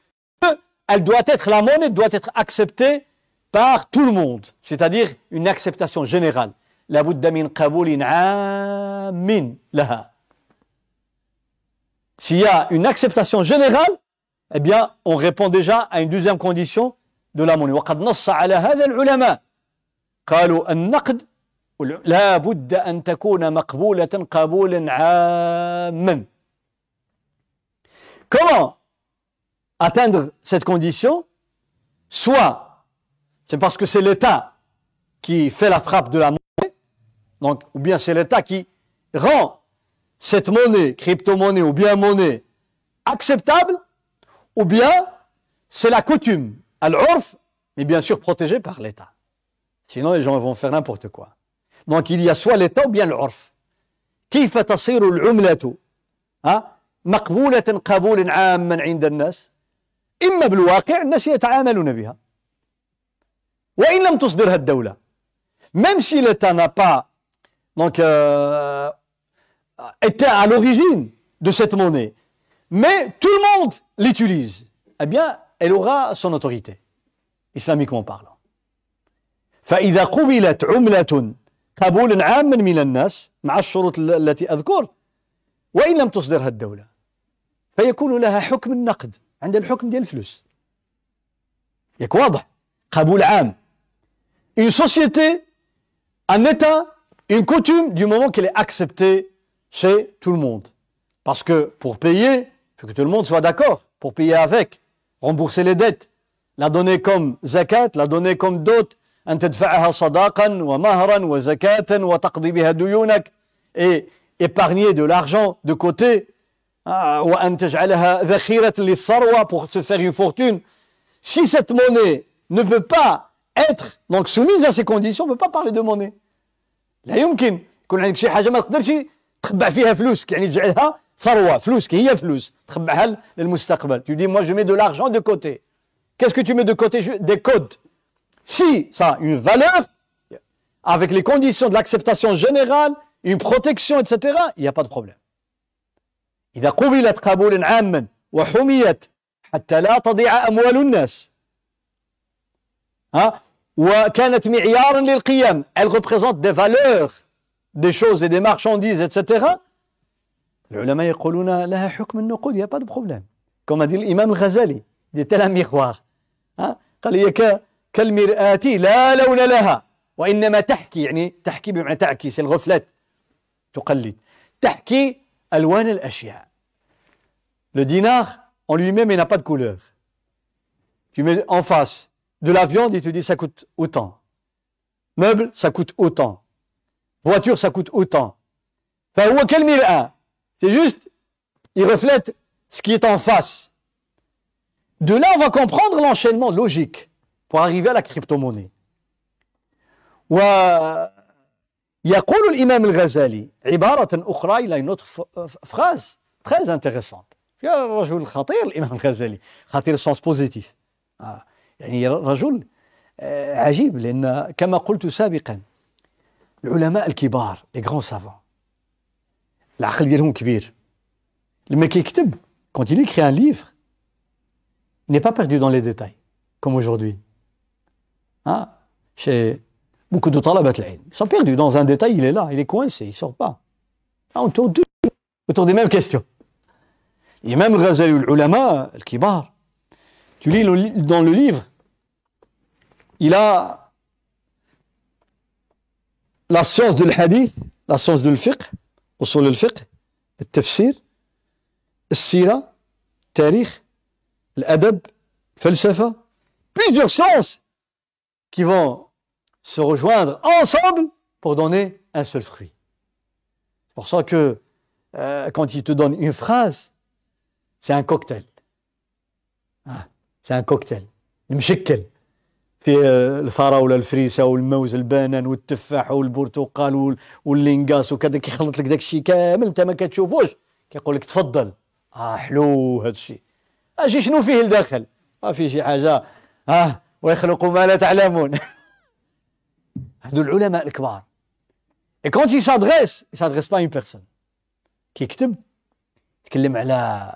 elle doit être la monnaie doit être acceptée par tout le monde c'est-à-dire une acceptation générale لابد من قبول عام لها S'il y a une acceptation générale, eh bien, on répond déjà à une deuxième condition de la monnaie. وقد نص على هذا العلماء قالوا النقد لا بد أن تكون مقبولة قبولا عاما Comment atteindre cette condition? Soit c'est parce que c'est l'État qui fait la frappe de la monnaie, donc, ou bien c'est l'État qui rend cette monnaie, crypto-monnaie ou bien monnaie, acceptable, ou bien c'est la coutume, al-urf, mais bien sûr protégée par l'État. Sinon, les gens vont faire n'importe quoi. Donc, il y a soit l'État ou bien l'urf. Hein? مقبولة قبول عاما عند الناس. إما بالواقع الناس يتعاملون بها. وإن لم تصدرها الدولة. Même si l'État n'a pas donc, euh, était à l'origine de cette monnaie, mais tout le monde l'utilise, eh bien, elle aura son autorité, islamiquement parlant. فإذا قبلت عملة قبولا عاما من الناس مع الشروط التي أذكر. وإن لم تصدرها الدولة. فيكون لها حكم النقد عند الحكم ديال الفلوس ياك واضح قبول عام une société un état une coutume du moment qu'elle est acceptée chez tout le monde. Parce que pour payer, il faut que tout le monde soit d'accord pour payer avec, rembourser les dettes, la donner comme zakat, la donner comme dot, أن تدفعها صداقا ومهرا وزكاة وتقضي بها ديونك et épargner de l'argent de côté pour se faire une fortune. Si cette monnaie ne peut pas être donc soumise à ces conditions, on ne peut pas parler de monnaie. لا يمكن يكون عندك شي حاجه ما تقدرش تخبع فيها فلوسك يعني تجعلها ثروه فلوسك هي فلوس تخبعها للمستقبل tu dis moi je mets de l'argent de côté qu'est-ce que tu mets de côté des codes si ça a une valeur avec les conditions de l'acceptation générale une protection etc il n'y a pas de problème إذا قبلت قبولا عاما وحميت حتى لا تضيع أموال الناس. ها؟ وكانت معيارا للقيم. Elle représente des valeurs des choses et des marchandises etc العلماء يقولون لها حكم النقود de problème. comme a dit l'imam Ghazali il était un miroir قال هي كالمرآة لا لون لها وإنما تحكي يعني تحكي بمعنى تعكس الغفلات تقلد. تحكي ألوان الأشياء. le dinar en lui-même il n'a pas de couleur tu mets en face de la viande, il te dit ça coûte autant. Meuble, ça coûte autant. Voiture, ça coûte autant. Enfin, quel C'est juste, il reflète ce qui est en face. De là, on va comprendre l'enchaînement logique pour arriver à la crypto-monnaie. ويقول الإمام الغزالي عبارة أخرى إلى une autre phrase très intéressante. الرجل خطير الإمام الغزالي خطير sens positif. Ah. يعني رجل عجيب لأن كما قلت سابقا العلماء الكبار لي غران سافون العقل ديالهم كبير لما كيكتب quand il écrit un livre il n'est pas perdu dans les détails comme aujourd'hui hein chez beaucoup de طلبة العلم ils sont perdus dans un détail il est là il est coincé il sort pas autour, de, autour des mêmes questions Et même Ghazali ulama, al-Kibar, tu lis dans le livre, il a la science de l'hadith, la science de l'fiqh, au sol de le tafsir, le sira, le tarikh, l'adab, falsafa, plusieurs sciences qui vont se rejoindre ensemble pour donner un seul fruit. C'est pour ça que euh, quand il te donne une phrase, un cocktail. Ah. C'est un cocktail. المشكل فيه الثرى ولا الفريسه والموز البنان والتفاح والبرتقال واللينغاس وكذا كيخلط لك داك الشيء كامل انت ما كتشوفوش. كيقول لك تفضل. آه حلو هذا الشيء. أجي شنو فيه لداخل؟ ما فيه شي حاجة. آه ويخلق ما لا تعلمون. هذو العلماء الكبار. اي كونت s'adresse pas à une personne. كيكتب يتكلم على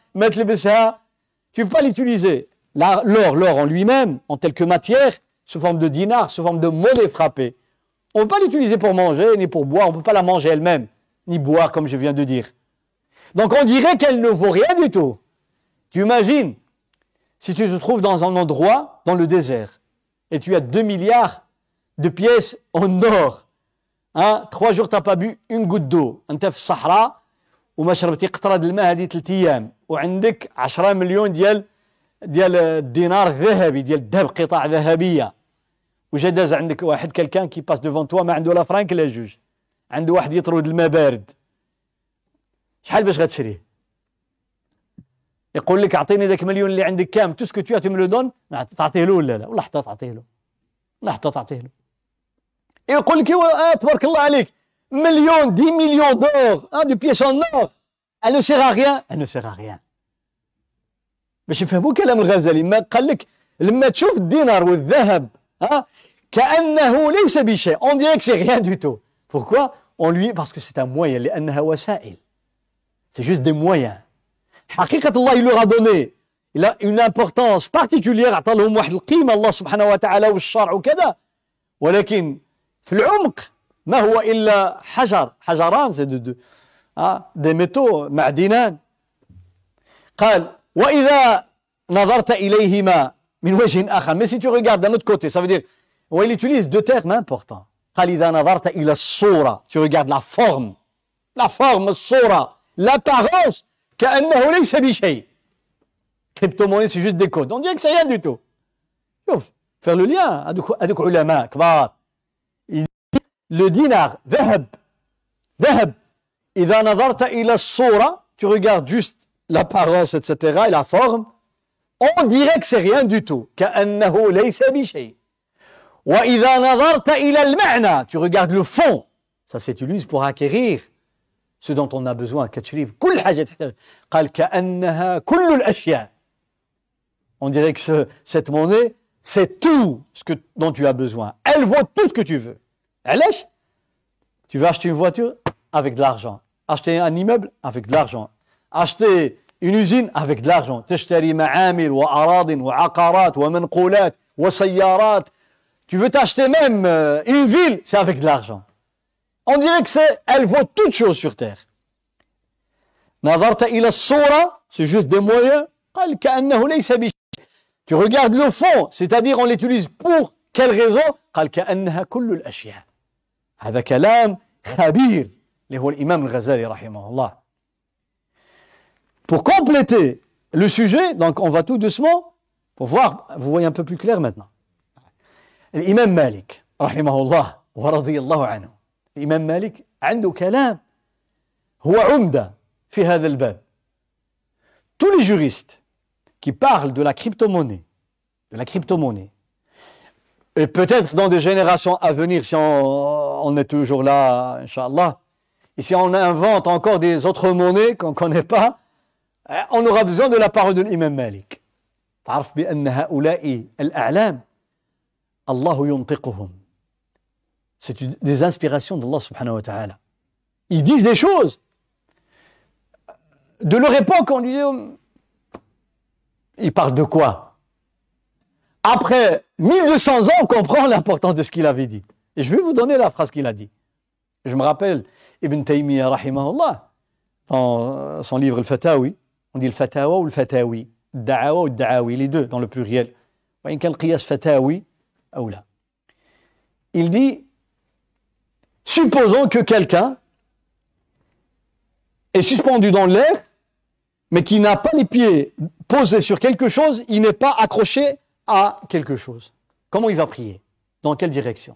mettre les BCA, tu ne peux pas l'utiliser. L'or, l'or en lui-même, en telle que matière, sous forme de dinar, sous forme de monnaie frappée, on ne peut pas l'utiliser pour manger ni pour boire, on ne peut pas la manger elle-même, ni boire comme je viens de dire. Donc on dirait qu'elle ne vaut rien du tout. Tu imagines, si tu te trouves dans un endroit, dans le désert, et tu as 2 milliards de pièces en or, hein, trois jours tu n'as pas bu une goutte d'eau, un taf sahra, ou ma de وعندك 10 مليون ديال ديال الدينار الذهبي ديال الذهب قطع ذهبية. وجا داز عندك واحد كالكان كي باس دوفون توا ما عنده لا فرانك لا جوج. عنده واحد يطرد الماء بارد شحال باش غتشريه؟ يقول لك أعطيني ذاك مليون اللي عندك كام. سكو تو تو ملو دون تعطيه له ولا لا؟ ولا حتى تعطيه له. لا حتى تعطيه له. يقول لك آه تبارك الله عليك. مليون دي مليون دور آه دي بيس اور rien. Elle ne sert à rien. باش يفهموا كلام الغزالي ما قال لك لما تشوف الدينار والذهب ها كأنه ليس بشيء. On dirait que c'est rien du tout. Pourquoi on lui parce que c'est لأنها وسائل. C'est juste des moyens. حقيقة الله il leur a donné. Il a une importance أعطى لهم واحد القيمة الله سبحانه وتعالى والشرع وكذا. ولكن في العمق ما هو إلا حجر. حجران سي دو دي ميتو معدنان قال وإذا نظرت إليهما من وجه آخر mais si tu regardes d'un autre côté ça veut dire ouais, il utilise deux termes importants قال إذا نظرت إلى الصورة tu regardes la forme la forme الصورة l'apparence كأنه ليس بشيء crypto-monnaie c'est juste des codes on dirait que c'est rien du tout شوف faire le lien هذوك علماء كبار le dinar ذهب ذهب إذا نظرت إلى الصورة tu regardes juste l'apparence etc et la forme on dirait que c'est rien du tout كأنه ليس بشيء وإذا نظرت إلى المعنى tu regardes le fond ça s'utilise pour acquérir ce dont on a besoin كتشريف كل حاجة تحتاج قال كأنها كل الأشياء on dirait que ce, cette monnaie c'est tout ce que, dont tu as besoin elle vaut tout ce que tu veux علاش tu veux acheter une voiture avec de l'argent. Acheter un immeuble avec de l'argent. Acheter une usine avec de l'argent. Tu veux t'acheter même euh, une ville, c'est avec de l'argent. On dirait que c'est, elle vaut toutes choses sur terre. c'est juste des moyens. Tu regardes le fond, c'est-à-dire on l'utilise pour quelle raison? قال كأنها كل الأشياء. هذا كلام خبير اللي هو الإمام الغزالي رحمه الله. Pour compléter le sujet, donc on va tout doucement pour voir, vous voyez un peu plus clair maintenant. الإمام مالك رحمه الله ورضي الله عنه الإمام مالك عنده كلام هو عمدة في هذا الباب tous les juristes qui parlent de la crypto-monnaie de la crypto-monnaie et peut-être dans des générations à venir si on, on est toujours là Inch'Allah et si on invente encore des autres monnaies qu'on ne connaît pas on aura besoin de la parole de l'imam Malik تعرف بأن هؤلاء الأعلام الله ينطقهم c'est des inspirations d'Allah subhanahu wa ta'ala. Ils disent des choses. De leur époque, on disait, ils parlent de quoi Après 1200 ans, on comprend l'importance de ce qu'il avait dit. Et je vais vous donner la phrase qu'il a dit. Je me rappelle Ibn Taymiyyah, rahimahullah, dans son livre Al-Fatawi, on dit le fatawa ou le fatawi, da'awa ou da'awi, les deux dans le pluriel. Il dit supposons que quelqu'un est suspendu dans l'air, mais qui n'a pas les pieds posés sur quelque chose, il n'est pas accroché à quelque chose. Comment il va prier? Dans quelle direction?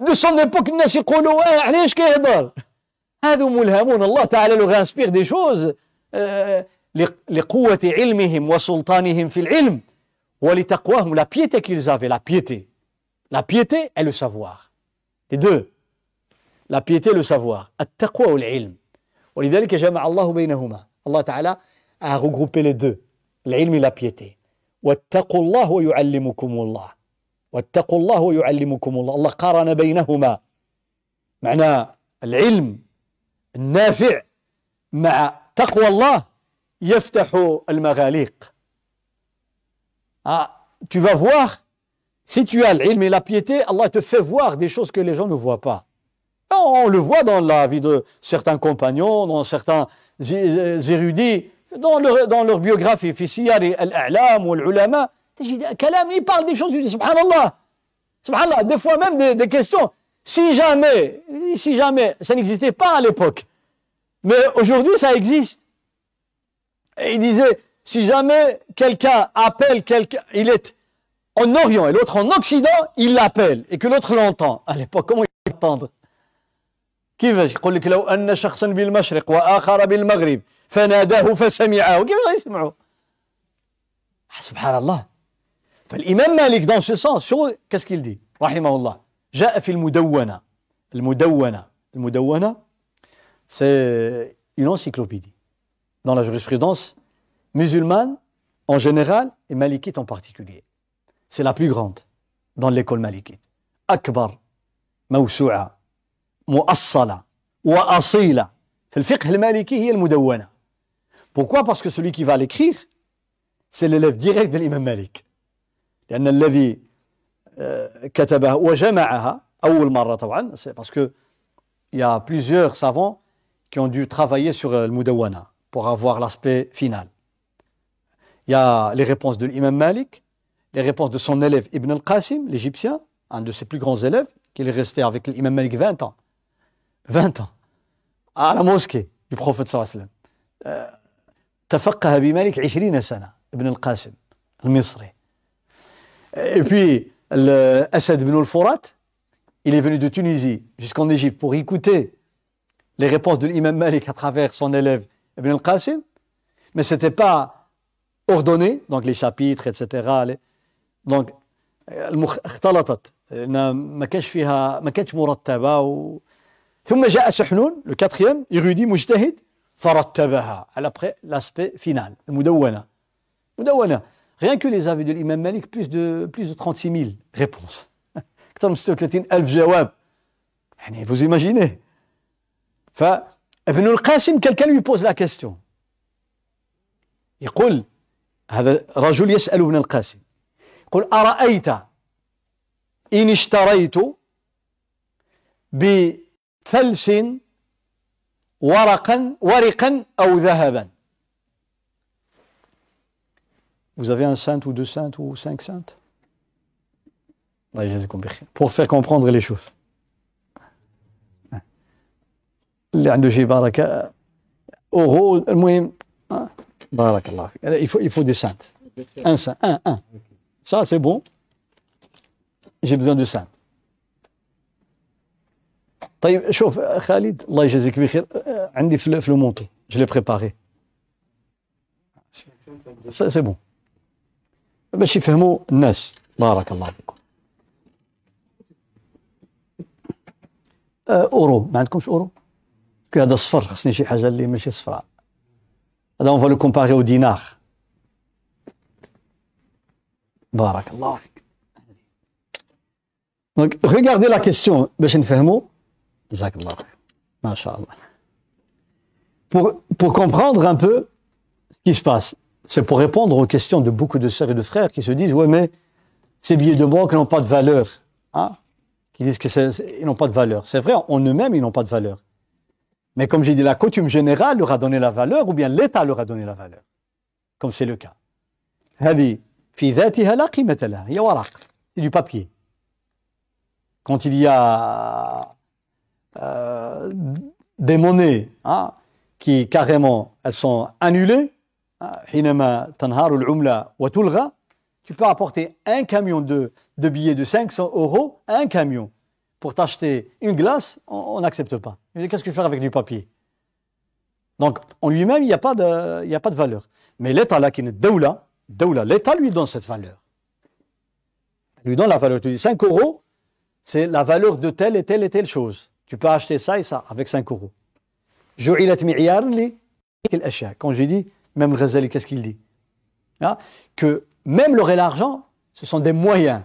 de son époque الناس يقولوا آه علاش كيهضر؟ هذو ملهمون. الله تعالى لو غانسبير دي شوز لقوة علمهم وسلطانهم في العلم ولتقواهم la piété qu'ils avaient. Piété. La piété et le savoir. Les deux. La piété et le savoir. التقوى والعلم. ولذلك جمع الله بينهما. الله تعالى a regroupé les deux. العلم la piété. واتقوا الله ويعلمكم الله. واتقوا الله ويعلمكم الله الله قارن بينهما معنى العلم النافع مع تقوى الله يفتح المغاليق ah, tu vas voir si tu as l'ilm et la piété Allah te fait voir des choses que les gens ne voient pas on le voit dans la vie de certains compagnons dans certains érudits dans leur, dans leur biographie في سير الأعلام والعلماء Kalam, il parle des choses, il dit Subhanallah. Subhanallah, des fois même des, des questions. Si jamais, si jamais, ça n'existait pas à l'époque, mais aujourd'hui ça existe. Et il disait, si jamais quelqu'un appelle quelqu'un, il est en Orient et l'autre en Occident, il l'appelle et que l'autre l'entend. À l'époque, comment il va entendre كيفاش يقول لك لو ان شخصا بالمشرق واخر بالمغرب فناداه فسمعه كيفاش يسمعوا سبحان الله فالإمام مالك dans ce sens شو qu'est-ce qu'il dit رحمه الله جاء في المدونة المدونة المدونة c'est une encyclopédie dans la jurisprudence musulmane en général et malikite en particulier c'est la plus grande dans l'école malikite أكبر موسوعة مؤصلة وأصيلة في الفقه المالكي هي المدونة Pourquoi Parce que celui qui va l'écrire, c'est l'élève direct de l'imam Malik. لأن الذي كتبها وجمعها أول مرة طبعا parce que il y a plusieurs savants qui ont dû travailler sur le Mudawana pour avoir l'aspect final. Il y a les réponses de l'imam Malik, les réponses de son élève Ibn al-Qasim, l'égyptien, un de ses plus grands élèves, qui est resté avec l'imam Malik 20 ans. 20 ans. À la mosquée du prophète sallallahu alayhi wa sallam. تفقه بمالك 20 سنة ابن القاسم المصري Et puis, Assad ibn al-Furat, il est venu de Tunisie jusqu'en Égypte pour écouter les réponses de l'imam Malik à travers son élève Ibn al-Qasim, mais ce n'était pas ordonné, donc les chapitres, etc. donc, اختلطت ما كانش فيها ما كانتش مرتبه و... ثم جاء سحنون le quatrième érudit مجتهد فرتبها على après l'aspect final المدونه مدونه Rien que les avis de l'imam Malik, plus de, plus de 36 000 réponses. Vous imaginez فابن القاسم quelqu'un lui pose la question يقول هذا رجل يسأل ابن القاسم يقول أرأيت إن اشتريت بفلس ورقا ورقا أو ذهبا Vous avez un saint ou deux saintes ou cinq saintes Pour faire comprendre les choses. اللي عنده شي بركه اورو المهم بارك الله فيك il faut il faut des saintes un saint un un ça c'est bon j'ai besoin de saintes طيب شوف خالد الله يجازيك بخير عندي في le manteau je l'ai préparé c'est bon باش يفهموا الناس. بارك الله فيكم. آه، أورو. ما عندكمش أورو؟ هذا صفر خصني شي حاجة اللي ماشي صفراء هذا اون فالو كومباري أو دينار بارك الله فيك. Donc, regardez la question. Pour, pour comprendre un peu ce qui se passe, c'est pour répondre aux questions de beaucoup de sœurs et de frères qui se disent Ouais, mais ces billets de banque n'ont pas de valeur. Hein qui disent qu'ils n'ont pas de valeur. C'est vrai, en eux-mêmes, ils n'ont pas de valeur. Mais comme j'ai dit, la coutume générale leur a donné la valeur, ou bien l'État leur a donné la valeur, comme c'est le cas. C'est du papier. Quand il y a euh, des monnaies hein, qui carrément elles sont annulées, tu peux apporter un camion de, billets de 500 euros, un camion, pour t'acheter une glace, on n'accepte pas. Qu'est-ce que je fais avec du papier? Donc, en lui-même, il n'y a, pas de, valeur. Mais l'État, là, qui est Daoula, l'État lui donne cette valeur. Il lui donne la valeur. Tu dis 5 euros, c'est la valeur de telle et telle et telle chose. Tu peux acheter ça et ça avec 5 euros. Quand même le Ghazali, qu'est-ce qu'il dit hein? Que même l'or et l'argent, ce sont des moyens,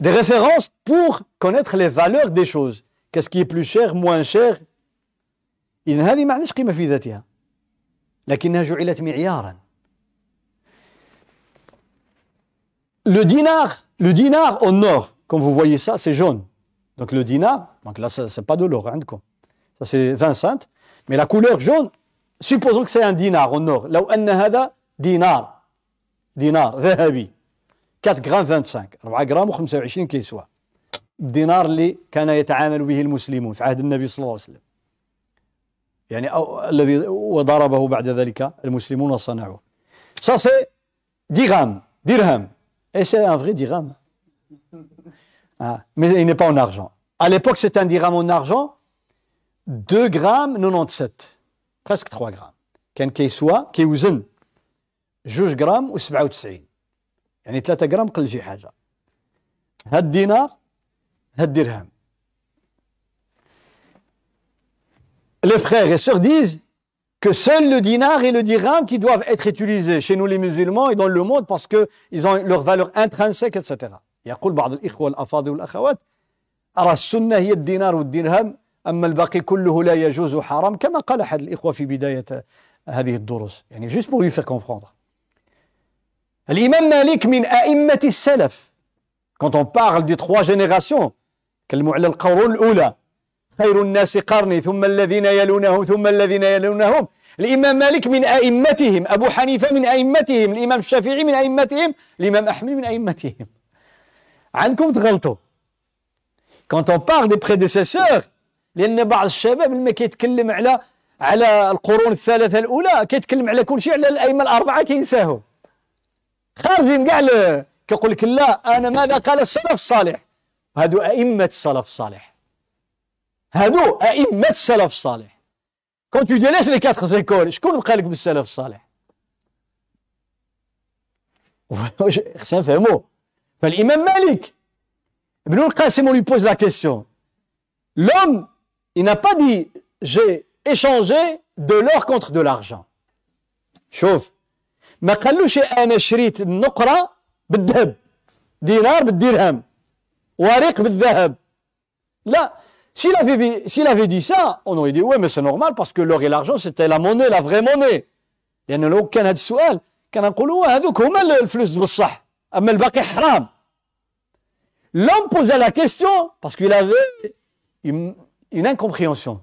des références pour connaître les valeurs des choses. Qu'est-ce qui est plus cher, moins cher Le dinar, le dinar au nord, comme vous voyez ça, c'est jaune. Donc le dinar, donc là, c'est pas de l'or, hein. Ça, c'est 20 cents. Mais la couleur jaune, supposons que c'est un dinar au nord. Là où dinar, dinar, ذهبي. 4 grammes 25 4 grammes و25 كيسوا الدينار اللي كان يتعامل به المسلمون في عهد النبي صلى الله عليه وسلم يعني أو الذي وضربه بعد ذلك المسلمون وصنعوه ça c'est dirham dirham et c'est un vrai dirham ah, mais il n'est pas en argent. À l'époque, c'était un dirham en argent, 2 grammes 97, presque 3 grammes. كان كيسوى كيوزن 2 غرام و97 يعني 3 غرام قل شي حاجه هاد الدينار هاد الدرهم Les frères et sœurs disent que seul le dinar et le dirham qui doivent être utilisés chez nous les musulmans et dans le monde parce qu'ils ont leur valeur intrinsèque, etc. يقول بعض الإخوة الأفاضل والأخوات أرى السنة هي الدينار والدرهم أما الباقي كله لا يجوز حرام كما قال أحد الإخوة في بداية هذه الدروس. يعني pour lui faire comprendre. الإمام مالك من أئمة السلف. Quand on parle des trois générations كالمعلى القرون الأولى خير الناس قرني ثم الذين يلونهم ثم الذين يلونهم. الإمام مالك من أئمتهم أبو حنيفة من أئمتهم الإمام الشافعي من أئمتهم الإمام أحمد من أئمتهم. عندكم تغلطوا. Quand on parle des prédécesseurs لأن بعض الشباب لما كيتكلم على على القرون الثلاثه الأولى كيتكلم على كل شيء على الأئمة الأربعة كينساهم. خارجين كاع كيقول لك لا أنا ماذا قال السلف الصالح هادو أئمة السلف الصالح هادو أئمة السلف الصالح كون تو ديلاش لي كاتخ زيكول شكون بقى لك بالسلف الصالح خصنا نفهمو فالإمام Malik, Ibn al-Qasim, on lui pose la question. L'homme, il n'a pas dit j'ai échangé de l'or contre de l'argent. شوف ما قالوش انا شريت النقره بالذهب دينار بالدرهم وريق بالذهب لا s'il avait, s'il avait dit ça on aurait dit ouais mais c'est normal parce que l'or et l'argent c'était la monnaie la vraie monnaie لان لو كان هذا السؤال كان نقولوا هذوك هما الفلوس بصح أما الباقي حرام L'homme posait la question parce qu'il avait une, une, incompréhension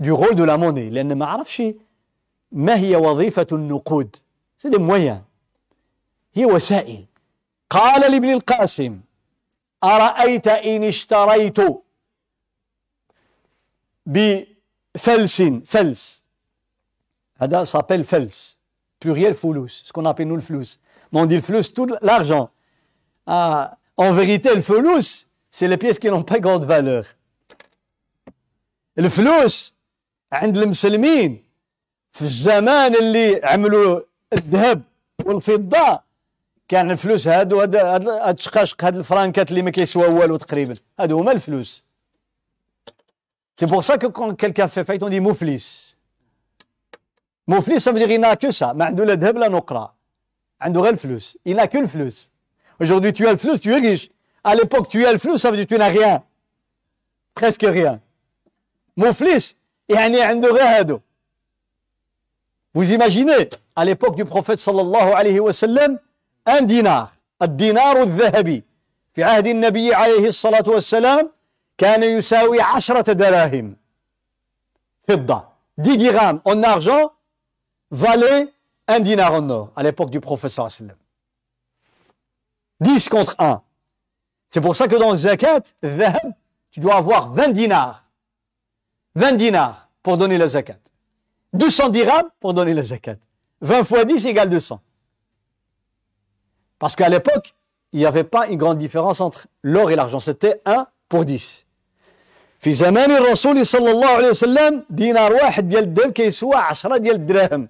du rôle de la monnaie. لأن ما عرفش ما هي وظيفة النقود. C'est des moyens. هي وسائل. قال لابن القاسم أرأيت إن اشتريت بفلس فلس هذا s'appelle فلس pluriel فلوس ce qu'on appelle nous le flous on dit le flous tout l'argent ah, en vérité, le flous, c'est les pièces qui n'ont pas grande valeur. الفلوس عند المسلمين في الزمان اللي عملوا الذهب والفضة. كان الفلوس هادو هاد الشقاشق هاد شقاشق الفرانكات اللي ما كيسوا والو تقريبا. هادو هما الفلوس. سي بور سا كو كون كيلكان في فايت اون دي مفلس مفلس سافو دي كو سا ما عندو لا ذهب لا نقرة. عندو غير الفلوس. إلا كو الفلوس اجوردي تو الفلوس تو ريش على ليبوك تو الفلوس سافو دي تو نا غيان بريسك غيان Mouflis, يعني عنده غير هادو. Vous imaginez, à l'époque du prophète sallallahu alayhi wa sallam, un dinar, الدينار الذهبي في عهد النبي عليه الصلاة والسلام كان يساوي عشرة دراهم فضة 10 dirhams en argent valait un dinar en or à l'époque du prophète sallallahu alayhi wa sallam 10 contre 1 c'est pour ça que dans le zakat الذهب tu dois avoir 20 dinars 20 dinars pour donner la zakat 200 dirhams pour donner la zakat 20 fois 10 égale 200 parce qu'à l'époque il n'y avait pas une grande différence entre l'or et l'argent. C'était 1 pour 10. في زمان الرسول صلى الله عليه وسلم دينار واحد ديال الذهب كيسوى 10 ديال الدراهم.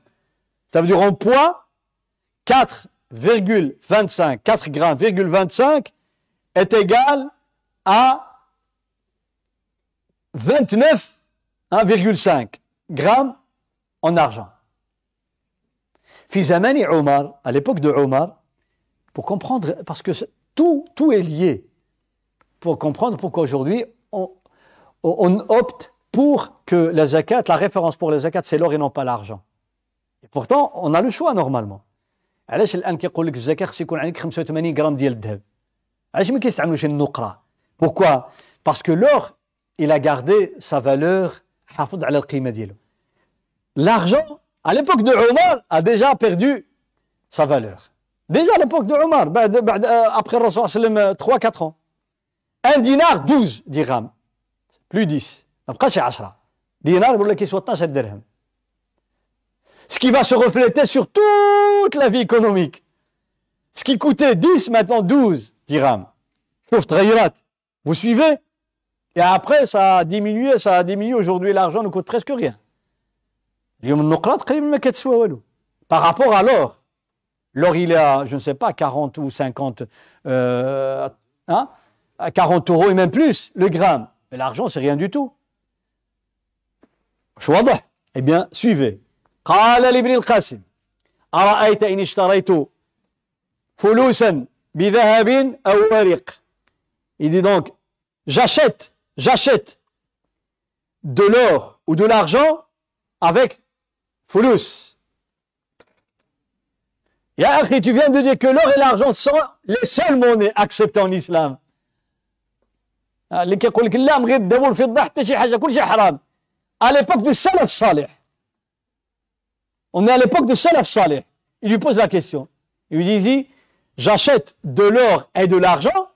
Ça veut dire en poids 4,25 4 grammes 25 est égal à 29 1,5 grammes en argent. في زمان عمر à l'époque de Omar pour comprendre, parce que tout, tout est lié, pour comprendre pourquoi aujourd'hui on, on, opte pour que la zakat, la référence pour la zakat, c'est l'or et non pas l'argent. Et pourtant, on a le choix normalement. علاش الان كيقول لك الزكاه خص يكون عندك 85 غرام ديال الذهب علاش ما كيستعملوش النقره pourquoi parce que l'or il a gardé sa valeur حافظ على القيمه ديالو l'argent à l'époque de Omar a déjà perdu sa valeur Déjà à l'époque de Omar, euh, après le Rasul 3-4 ans. Un dinar, 12 dirhams. Plus 10. Après, c'est 10. Dinar, pour qu'il soit 12 dirhams. Ce qui va se refléter sur toute la vie économique. Ce qui coûtait 10, maintenant 12 dirhams. Sauf Trahirat. Vous suivez Et après, ça a diminué, ça a diminué. Aujourd'hui, l'argent ne coûte presque rien. Par rapport à l'or. L'or, il est à, je ne sais pas, 40 ou 50, euh, hein, à 40 euros et même plus le gramme. Mais l'argent, c'est rien du tout. واضح Eh bien, suivez. قال لابن القاسم أرأيت إن اشتريت فلوسا بذهب أو ورق Il dit donc, j'achète, j'achète de l'or ou de l'argent avec Foulous. Et tu viens de dire que l'or et l'argent sont les seules monnaies acceptées en islam. Ah, à l'époque du Salaf Salih. On est à l'époque du Salaf Salih. Il lui pose la question. Il lui dit, j'achète de l'or et de l'argent.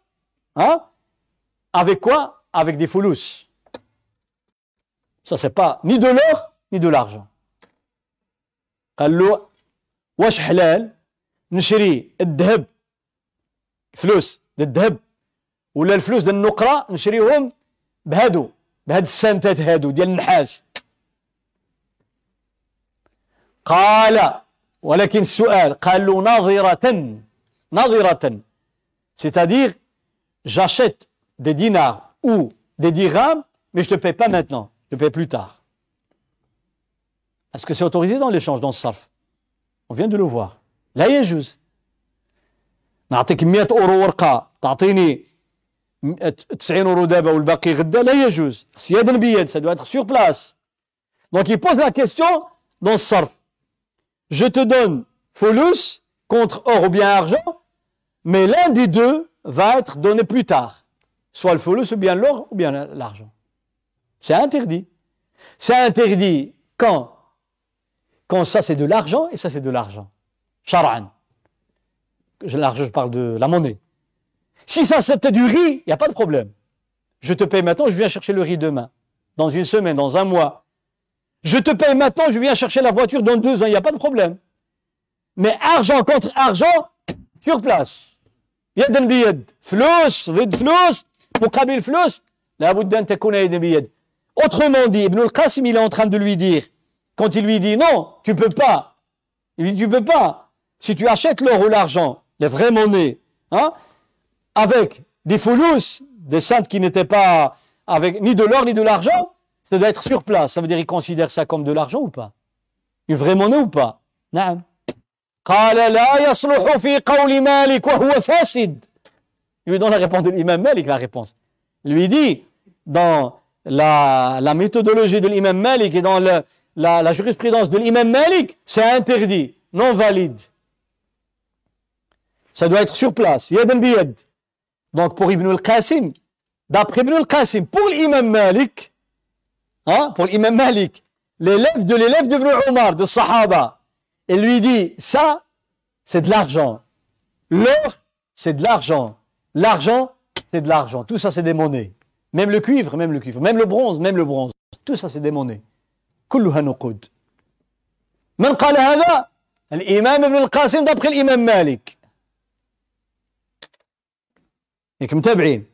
Hein, avec quoi avec des foulous ça c'est pas ni de l'or ni de l'argent. واش حلال نشري الذهب فلوس الذهب ولا الفلوس ديال النقره نشريهم بهادو بهاد السنتات هادو ديال النحاس قال ولكن السؤال قال له ناظرة ناظرة c'est-à-dire j'achète des dinars ou des dirhams mais je te paye pas maintenant je te paye plus tard est-ce que c'est autorisé dans l'échange dans ce sarf on vient de le voir لا يجوز نعطيك 100 اورو ورقه تعطيني 90 اورو دابا والباقي غدا لا يجوز خص يدا بيد ça doit être sur place donc il pose la question dans ce sarf je te donne folus contre or ou bien argent mais l'un des deux va être donné plus tard soit le feu, soit bien l'or ou bien l'argent. C'est interdit. C'est interdit quand? Quand ça c'est de l'argent et ça c'est de l'argent. Charan. L'argent, je parle de la monnaie. Si ça c'était du riz, il n'y a pas de problème. Je te paye maintenant, je viens chercher le riz demain, dans une semaine, dans un mois. Je te paye maintenant, je viens chercher la voiture dans deux ans, il n'y a pas de problème. Mais argent contre argent, sur place. Yad en biyad. Flous, vid flous, مقابل فلوس لابد أن تكون يدا بيد Autrement dit, Ibn al-Qasim, il est en train de lui dire, quand il lui dit non, tu peux pas, il dit tu peux pas, si tu achètes l'or ou l'argent, les vraies monnaies, hein, avec des foulous, des saintes qui n'étaient pas avec ni de l'or ni de l'argent, ça doit être sur place. Ça veut dire qu'ils considèrent ça comme de l'argent ou pas Une vraie monnaie ou pas نعم قال لا يصلح في قول مالك وهو فاسد il lui donne la réponse de l'imam Malik, la réponse. Lui dit, dans la, méthodologie de l'imam Malik et dans la jurisprudence de l'imam Malik, c'est interdit, non valide. Ça doit être sur place, yad biyad. Donc pour Ibn al-Qasim, d'après Ibn al-Qasim, pour l'imam Malik, hein, pour l'imam Malik, l'élève de l'élève d'Ibn Omar, de Sahaba, il lui dit, ça, c'est de l'argent. L'or, c'est de l'argent. L'argent, c'est de l'argent. Tout ça, c'est des monnaies. Même le cuivre, même le cuivre. Même le bronze, même le bronze. Tout ça, c'est des monnaies. كلها نقود من قال هذا الإمام ابن القاسم d'après l'imam Malik et que متابعين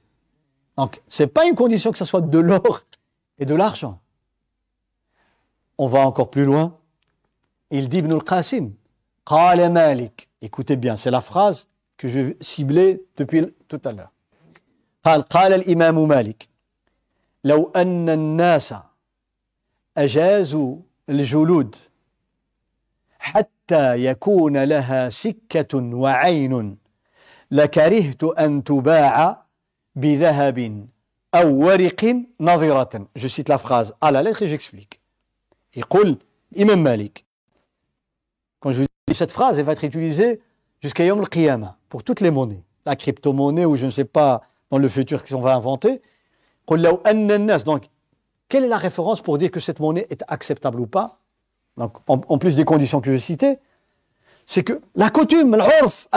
donc c'est pas une condition que ce soit de l'or et de l'argent on va encore plus loin il dit Ibn al-Qasim قال مالك écoutez bien c'est la phrase que je ciblais depuis tout à l'heure قال قال الإمام مالك لو أن الناس أجازوا الجلود حتى يكون لها سكة وعين لكرهت أن تباع بذهب أو ورق نظرة Je cite la phrase à la lettre et j'explique. يقول Imam Malik. Quand je vous dis cette phrase, elle va être utilisée jusqu'à Yom al-Qiyamah pour toutes les monnaies. La crypto-monnaie ou je ne sais pas dans le futur qu'on va inventer. Donc, quelle est la référence pour dire que cette monnaie est acceptable ou pas Donc, en, plus des conditions que je citais, c'est que la coutume, l'urf,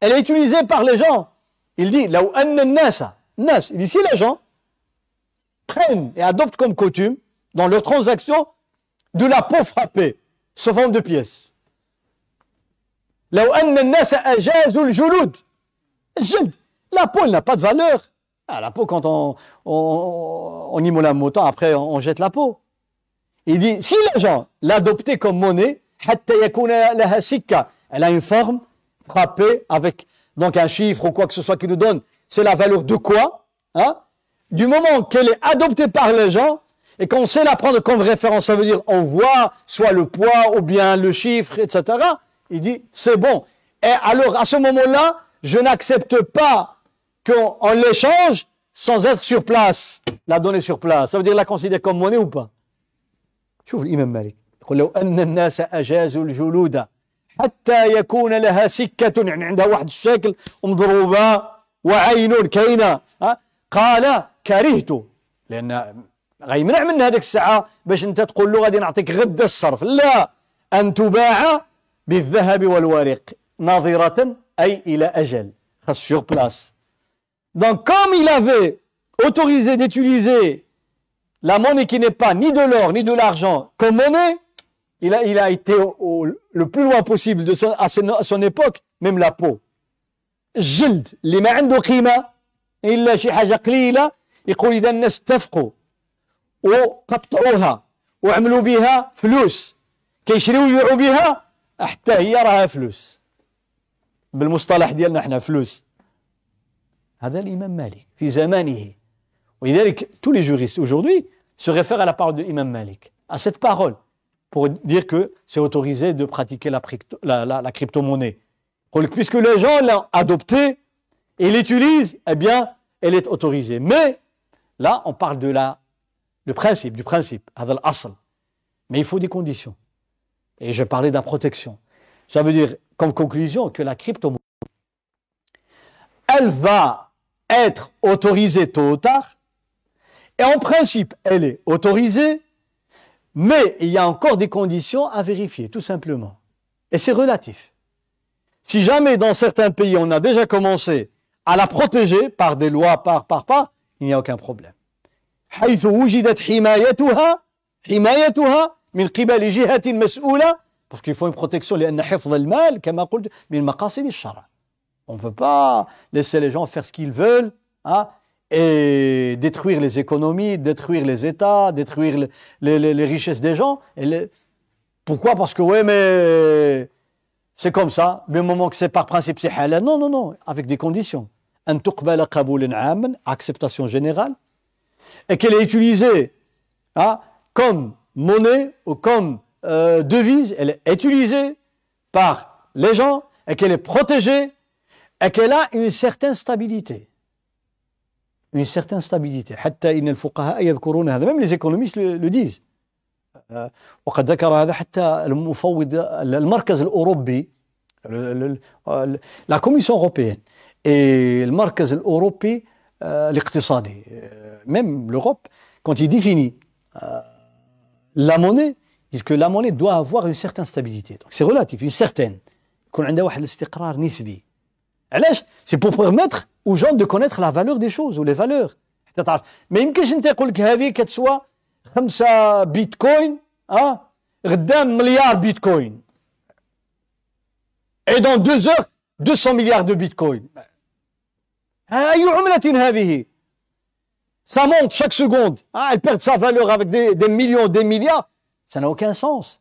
elle est utilisée par les gens. Il dit, là où nas, il dit, si les gens prennent et adoptent comme coutume, dans leurs transactions, de la peau frappée, sous forme de pièces. La peau, elle n'a pas de valeur. Ah, la peau, quand on, on, on immole un mouton, après on, jette la peau. Il dit, si les gens l'adoptaient comme monnaie, elle a une forme frappée avec donc un chiffre ou quoi que ce soit qui nous donne, c'est la valeur de quoi hein? Du moment qu'elle est adoptée par les gens et qu'on sait la prendre comme référence, ça veut dire on voit soit le poids ou bien le chiffre, etc. Il dit, c'est bon. Et alors, à ce moment-là, je n'accepte pas qu'on l'échange sans être sur place, la donner sur place. Ça veut dire la considérer comme monnaie ou pas? شوف الإمام مالك يقول لو أن الناس أجازوا الجلود حتى يكون لها سكة يعني عندها واحد الشكل مضروبة وعين كاينة قال كرهت لأن غيمنع من هذيك الساعة باش أنت تقول له غادي نعطيك غدا الصرف لا أن تباع بالذهب والورق ناظرة أي إلى أجل خاص sur place Donc, comme il avait autorisé d'utiliser la monnaie qui n'est pas ni de l'or ni de l'argent comme monnaie, il a, il a été au, le plus loin possible de son, à, son, à son époque, même la peau. جلد اللي ما عنده قيمة إلا شي حاجة قليلة يقول إذا الناس اتفقوا وقطعوها وعملوا بها فلوس كيشريوا ويبيعوا بها حتى هي راها فلوس بالمصطلح ديالنا احنا فلوس هذا الإمام مالك في زمانه ولذلك tous les juristes aujourd'hui se réfèrent à la parole de l'imam Malik, à cette parole, pour dire que c'est autorisé de pratiquer la, la, la, la crypto-monnaie. Puisque les gens l'ont adoptée et l'utilisent, eh bien, elle est autorisée. Mais là, on parle de la, le principe, du principe, Mais il faut des conditions. Et je parlais de la protection. Ça veut dire, comme conclusion, que la crypto-monnaie, elle va être autorisée tôt ou tard. Et en principe, elle est autorisée, mais il y a encore des conditions à vérifier, tout simplement. Et c'est relatif. Si jamais dans certains pays on a déjà commencé à la protéger par des lois, par, par, par, il n'y a aucun problème. حيث وجدت حمايتها حمايتها من قبل جهة مسؤولة parce qu'il faut une protection لأن حفظ المال كما قلت من مقاصد الشرع on ne peut pas laisser les gens faire ce qu'ils veulent hein, et détruire les économies, détruire les États, détruire les, les, les richesses des gens. Et Pourquoi Parce que, ouais, mais c'est comme ça. Mais au moment que c'est par principe, c'est halal. Non, non, non, avec des conditions. acceptation générale, et qu'elle est utilisée hein, comme monnaie ou comme euh, devise, elle est utilisée par les gens et qu'elle est protégée et qu'elle a une certaine stabilité. Une certaine stabilité. حتى إن الفقهاء يذكرون هذا même les économistes le, le disent. وقد ذكر هذا حتى المفوض المركز الأوروبي la Commission européenne et le مركز الأوروبي الاقتصادي même l'Europe quand il définit la monnaie il dit que la monnaie doit avoir une certaine stabilité donc c'est relatif une certaine يكون عندها واحد الاستقرار نسبي علاش سي بور بيرميتر aux gens de connaître la valeur des choses ou les valeurs حتى تعرف ما يمكنش انت يقول لك هذه كتسوى خمسة بيتكوين اه غدام مليار بيتكوين et dans deux heures 200 milliards de bitcoin أي عملة هذه ça monte chaque seconde ah, elle perd sa valeur avec des, des millions des milliards ça n'a aucun sens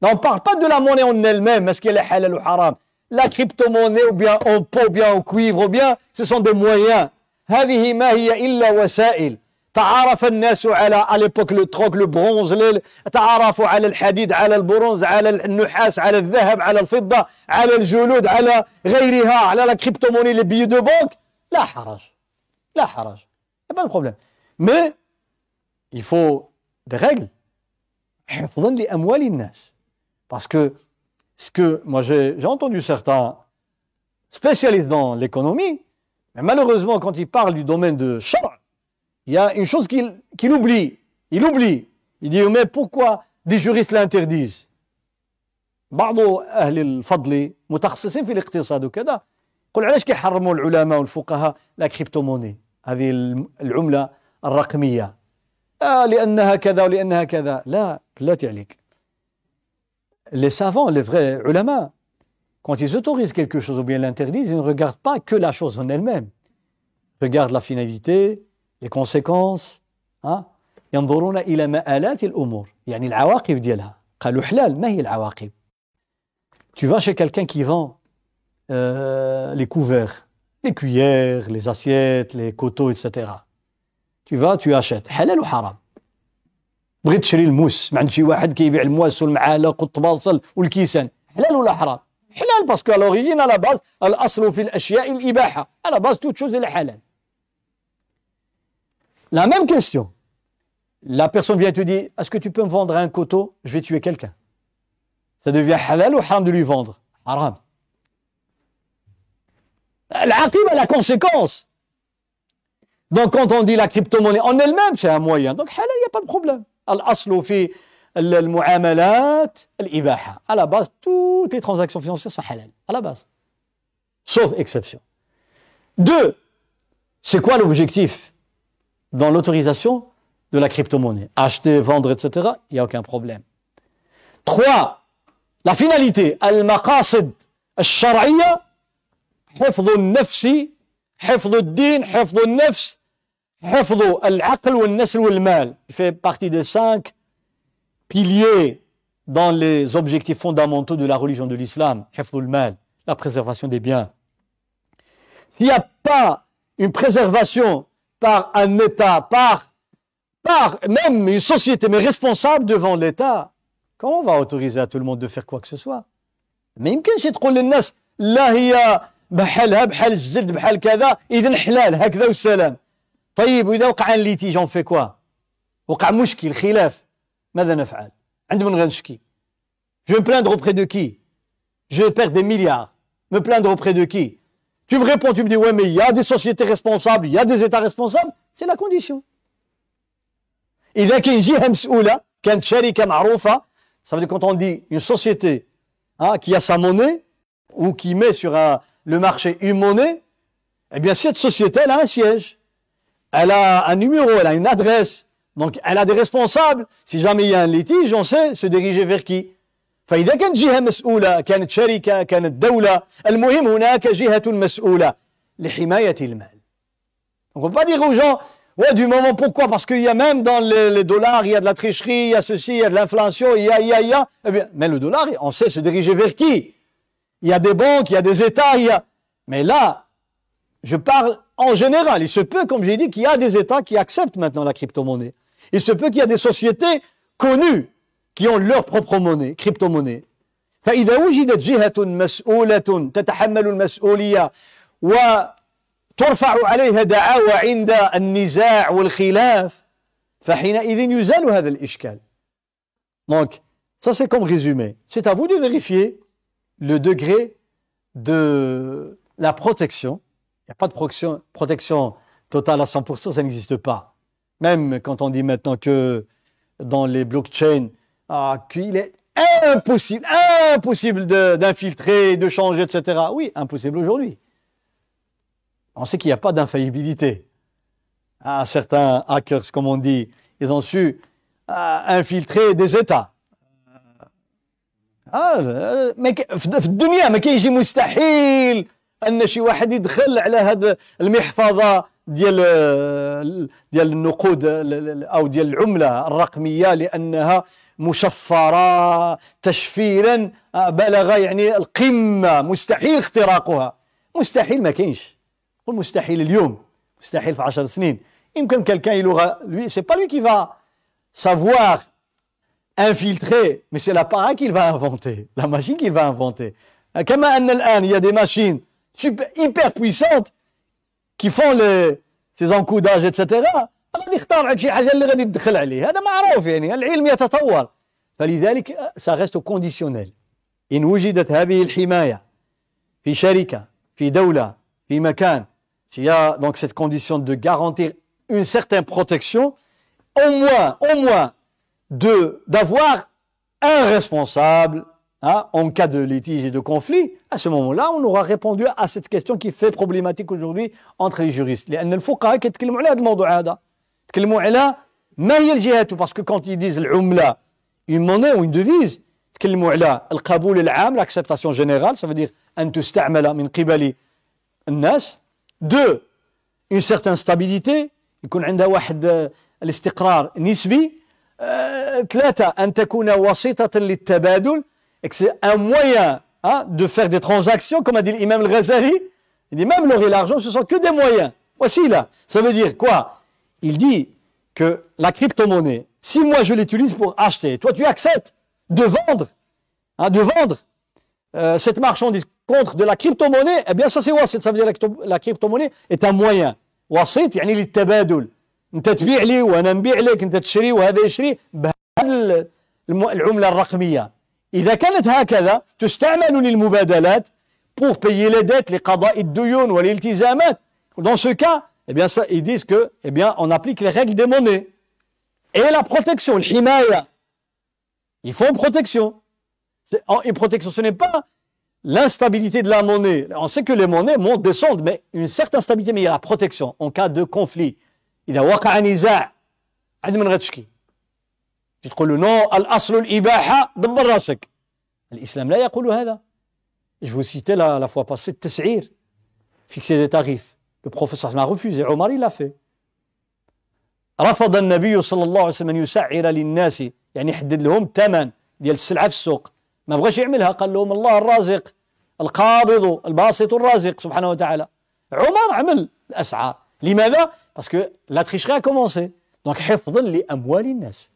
Là, on ne parle pas de la monnaie en elle-même, est-ce qu'elle est halal ou haram La crypto-monnaie, ou bien en pot, ou bien en cuivre, ou bien, ce sont des moyens. هذه ما هي إلا وسائل تعارف الناس على à l'époque le troc le bronze تعارفوا على الحديد على البرونز على النحاس على الذهب على الفضة على الجلود على غيرها على la crypto-monnaie les billets de banque لا حرج لا حرج pas de problème mais il faut des règles حفظا لأموال الناس Parce que ce que moi j'ai entendu certains spécialistes dans l'économie, mais malheureusement quand ils parlent du domaine de Shara, il y a une chose qu'il qu oublie. Il oublie. Il dit mais pourquoi des juristes l'interdisent بعض أهل الفضل متخصصين في الاقتصاد وكذا يقول علاش كيحرموا العلماء والفقهاء لا كريبتو موني هذه العملة الرقمية آه لأنها كذا ولأنها كذا لا بلاتي عليك les savants, les vrais ulama, quand ils autorisent quelque chose ou bien l'interdisent, ils ne regardent pas que la chose en elle-même. Ils regardent la finalité, les conséquences. Hein? ينظرون إلى مآلات الأمور يعني العواقب ديالها قالوا حلال ما هي العواقب Tu vas chez quelqu'un qui vend euh, les couverts, les cuillères, les assiettes, les coteaux, etc. Tu vas, tu achètes. Halal ou haram بغيت تشري الموس ما عند شي واحد كيبيع المواس والمعالق والطباصل والكيسان حلال ولا حرام حلال باسكو à l'origine à la base الاصل في الاشياء الاباحه à la base toute chose est halal la même question la personne vient te dire est-ce que tu peux me vendre un coteau je vais tuer quelqu'un ça devient halal ou haram de lui vendre haram L'aqib a la conséquence. Donc quand on dit la crypto-monnaie en elle-même, c'est un moyen. Donc il n'y a pas de problème. Al-aslu fi al-mu'amalat al-ibaha. À la base, toutes les transactions financières sont halal. À la base. Sauf exception. Deux, c'est quoi l'objectif dans l'autorisation de la crypto-monnaie? Acheter, vendre, etc. Il n'y a aucun problème. Trois, la finalité, al-maqasid al-shar'iyya حفظ النفس حفظ الدين حفظ النفس حفظ العقل والنسل والمال il fait partie des cinq piliers dans les objectifs fondamentaux de la religion de l'islam حفظ المال la préservation des biens s'il n'y a pas une préservation par un État par par même une société mais responsable devant l'État comment on va autoriser à tout le monde de faire quoi que ce soit ما يمكنش تقول للناس لا هي بحالها بحال الجلد بحال كذا اذا حلال هكذا والسلام طيب واذا وقع الليتيج اون في كوا وقع مشكل خلاف ماذا نفعل عند من غنشكي je vais me plaindre auprès de qui je perds des milliards me plaindre auprès de qui tu me réponds tu me dis ouais mais il y a des sociétés responsables il y a des états responsables c'est la condition إذا كاين جهة مسؤولة كانت شركة معروفة ça veut dire quand on dit une société hein, qui a sa monnaie ou qui met sur un, le marché une monnaie eh bien cette société elle a un siège elle a un numéro, elle a une adresse, donc elle a des responsables. Si jamais il y a un litige, on sait se diriger vers qui. فإذا كانت جهة مسؤولة كانت شركة كانت دولة المهم هناك جهة مسؤولة لحماية المال. Donc on ne peut pas dire aux gens, ouais du moment pourquoi Parce qu'il y a même dans les, les, dollars, il y a de la tricherie, il y a ceci, il y a de l'inflation, il y a, il y a, il y a. Eh bien, mais le dollar, on sait se diriger vers qui Il y a des banques, il y a des États, il y a... Mais là, je parle en général. Il se peut, comme j'ai dit, qu'il y a des États qui acceptent maintenant la crypto-monnaie. Il se peut qu'il y a des sociétés connues qui ont leur propre monnaie, crypto-monnaie. فإذا وجدت جهة مسؤولة تتحمل المسؤولية وترفع عليها دعاوى عند النزاع والخلاف فحينئذ يزال هذا الإشكال Donc, ça c'est comme résumé. C'est à vous de vérifier le degré de la protection. Il n'y a pas de protection, totale à 100%, ça n'existe pas. Même quand on dit maintenant que dans les blockchains, ah, qu'il est impossible, impossible d'infiltrer, de, changer, etc. Oui, impossible aujourd'hui. On sait qu'il n'y a pas d'infaillibilité. Ah, certains hackers, comme on dit, ils ont su ah, infiltrer des États. آه ما في الدنيا ما كاينش مستحيل أن شي واحد يدخل على هذا المحفظة ديال ديال النقود أو ديال العملة الرقمية لأنها مشفرة تشفيرا بلغ يعني القمة. مستحيل اختراقها. مستحيل ما كاينش. قول مستحيل اليوم. مستحيل في 10 سنين. يمكن كالكان يلوغ c'est pas lui qui va savoir infiltrer mais c'est l'appareil qu'il va inventer la machine qu'il va inventer كما ان الان il y a des machines super hyper puissantes qui font les ces encodages etc غادي يختار لك شي حاجه اللي غادي تدخل عليه هذا معروف يعني العلم يتطور فلذلك سارست كونديسيونيل ان وجدت هذه الحمايه في شركه في دوله في مكان s'il y a donc cette condition de garantir une certaine protection au moins au moins de d'avoir un responsable hein, en cas de litige et de conflit, à ce moment-là, on aura répondu à cette question qui fait problématique aujourd'hui entre les juristes. لأن الفقهاء كيتكلموا على هذا الموضوع هذا. تكلموا على ما هي الجهات parce que quand ils disent العملة une monnaie ou une devise تكلموا على القبول العام l'acceptation générale ça veut dire أن تستعمل من قبل الناس deux une certaine stabilité يكون عندها واحد الاستقرار نسبي ثلاثة أن تكون وسيطة للتبادل c'est un moyen hein, de faire des transactions comme a dit l'imam al-Ghazali il dit même l'or et l'argent ce sont que des moyens voici là ça veut dire quoi il dit que la crypto-monnaie, si moi je l'utilise pour acheter, toi tu acceptes de vendre, hein, de vendre euh, cette marchandise contre de la crypto-monnaie, eh bien ça c'est wasit, ça veut dire que la crypto-monnaie est un moyen. wasit يعني للتبادل انت تبيع لي وانا نبيع لك انت تشتري وهذا يشتري بهذه العمله الرقميه اذا كانت هكذا تستعمل للمبادلات pour payer les dettes لقضاء الديون والالتزامات dans ce cas eh bien, ça, ils disent que, eh bien, on applique les règles des monnaies. Et la protection, le himaya. Il faut une protection. Une protection, ce n'est pas l'instabilité de la monnaie. On sait que les monnaies montent, descendent, mais une certaine stabilité, mais il y a la protection en cas de conflit. A وقع نزاع عند من غتشكي تقول له نو الأصل الإباحة دبر راسك. الإسلام لا يقول هذا. Vous citais la, la fois passée التسعير fixer des tarifs. Le professeur m'a refusé. Omar, fait. رفض النبي صلى الله عليه وسلم أن يسعر للناس يعني يحدد لهم ثمن ديال السلعة في السوق. ما بغاش يعملها قال لهم الله الرازق القابض الباسط الرازق سبحانه وتعالى. عمر عمل الأسعار. لماذا؟ باسكو لا تريشري كومونسي دونك حفظا لاموال الناس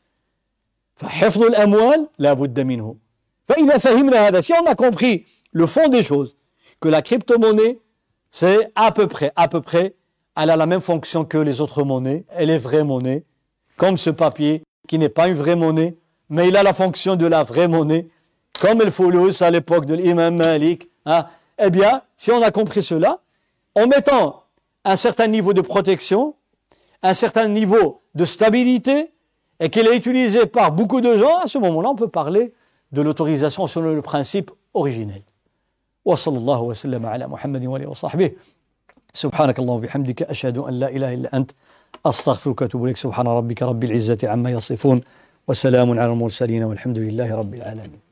فحفظ الاموال لا بد منه فاذا فهمنا هذا si on a compris le fond des choses que la crypto-monnaie c'est à peu près, à peu près, elle a la même fonction que les autres monnaies, elle est vraie monnaie, comme ce papier qui n'est pas une vraie monnaie, mais il a la fonction de la vraie monnaie, comme le foulous à l'époque de l'imam Malik. Hein. Eh bien, si on a compris cela, en mettant un certain niveau de protection, un certain niveau de stabilité, et qu'elle est utilisée par beaucoup de gens, à ce moment-là, on peut parler de l'autorisation selon le principe originel. وصلى الله وسلم على محمد وآله وصحبه سبحانك اللهم وبحمدك أشهد أن لا إله إلا أنت أستغفرك وأتوب إليك سبحان ربك رب العزة عما يصفون وسلام على المرسلين والحمد لله رب العالمين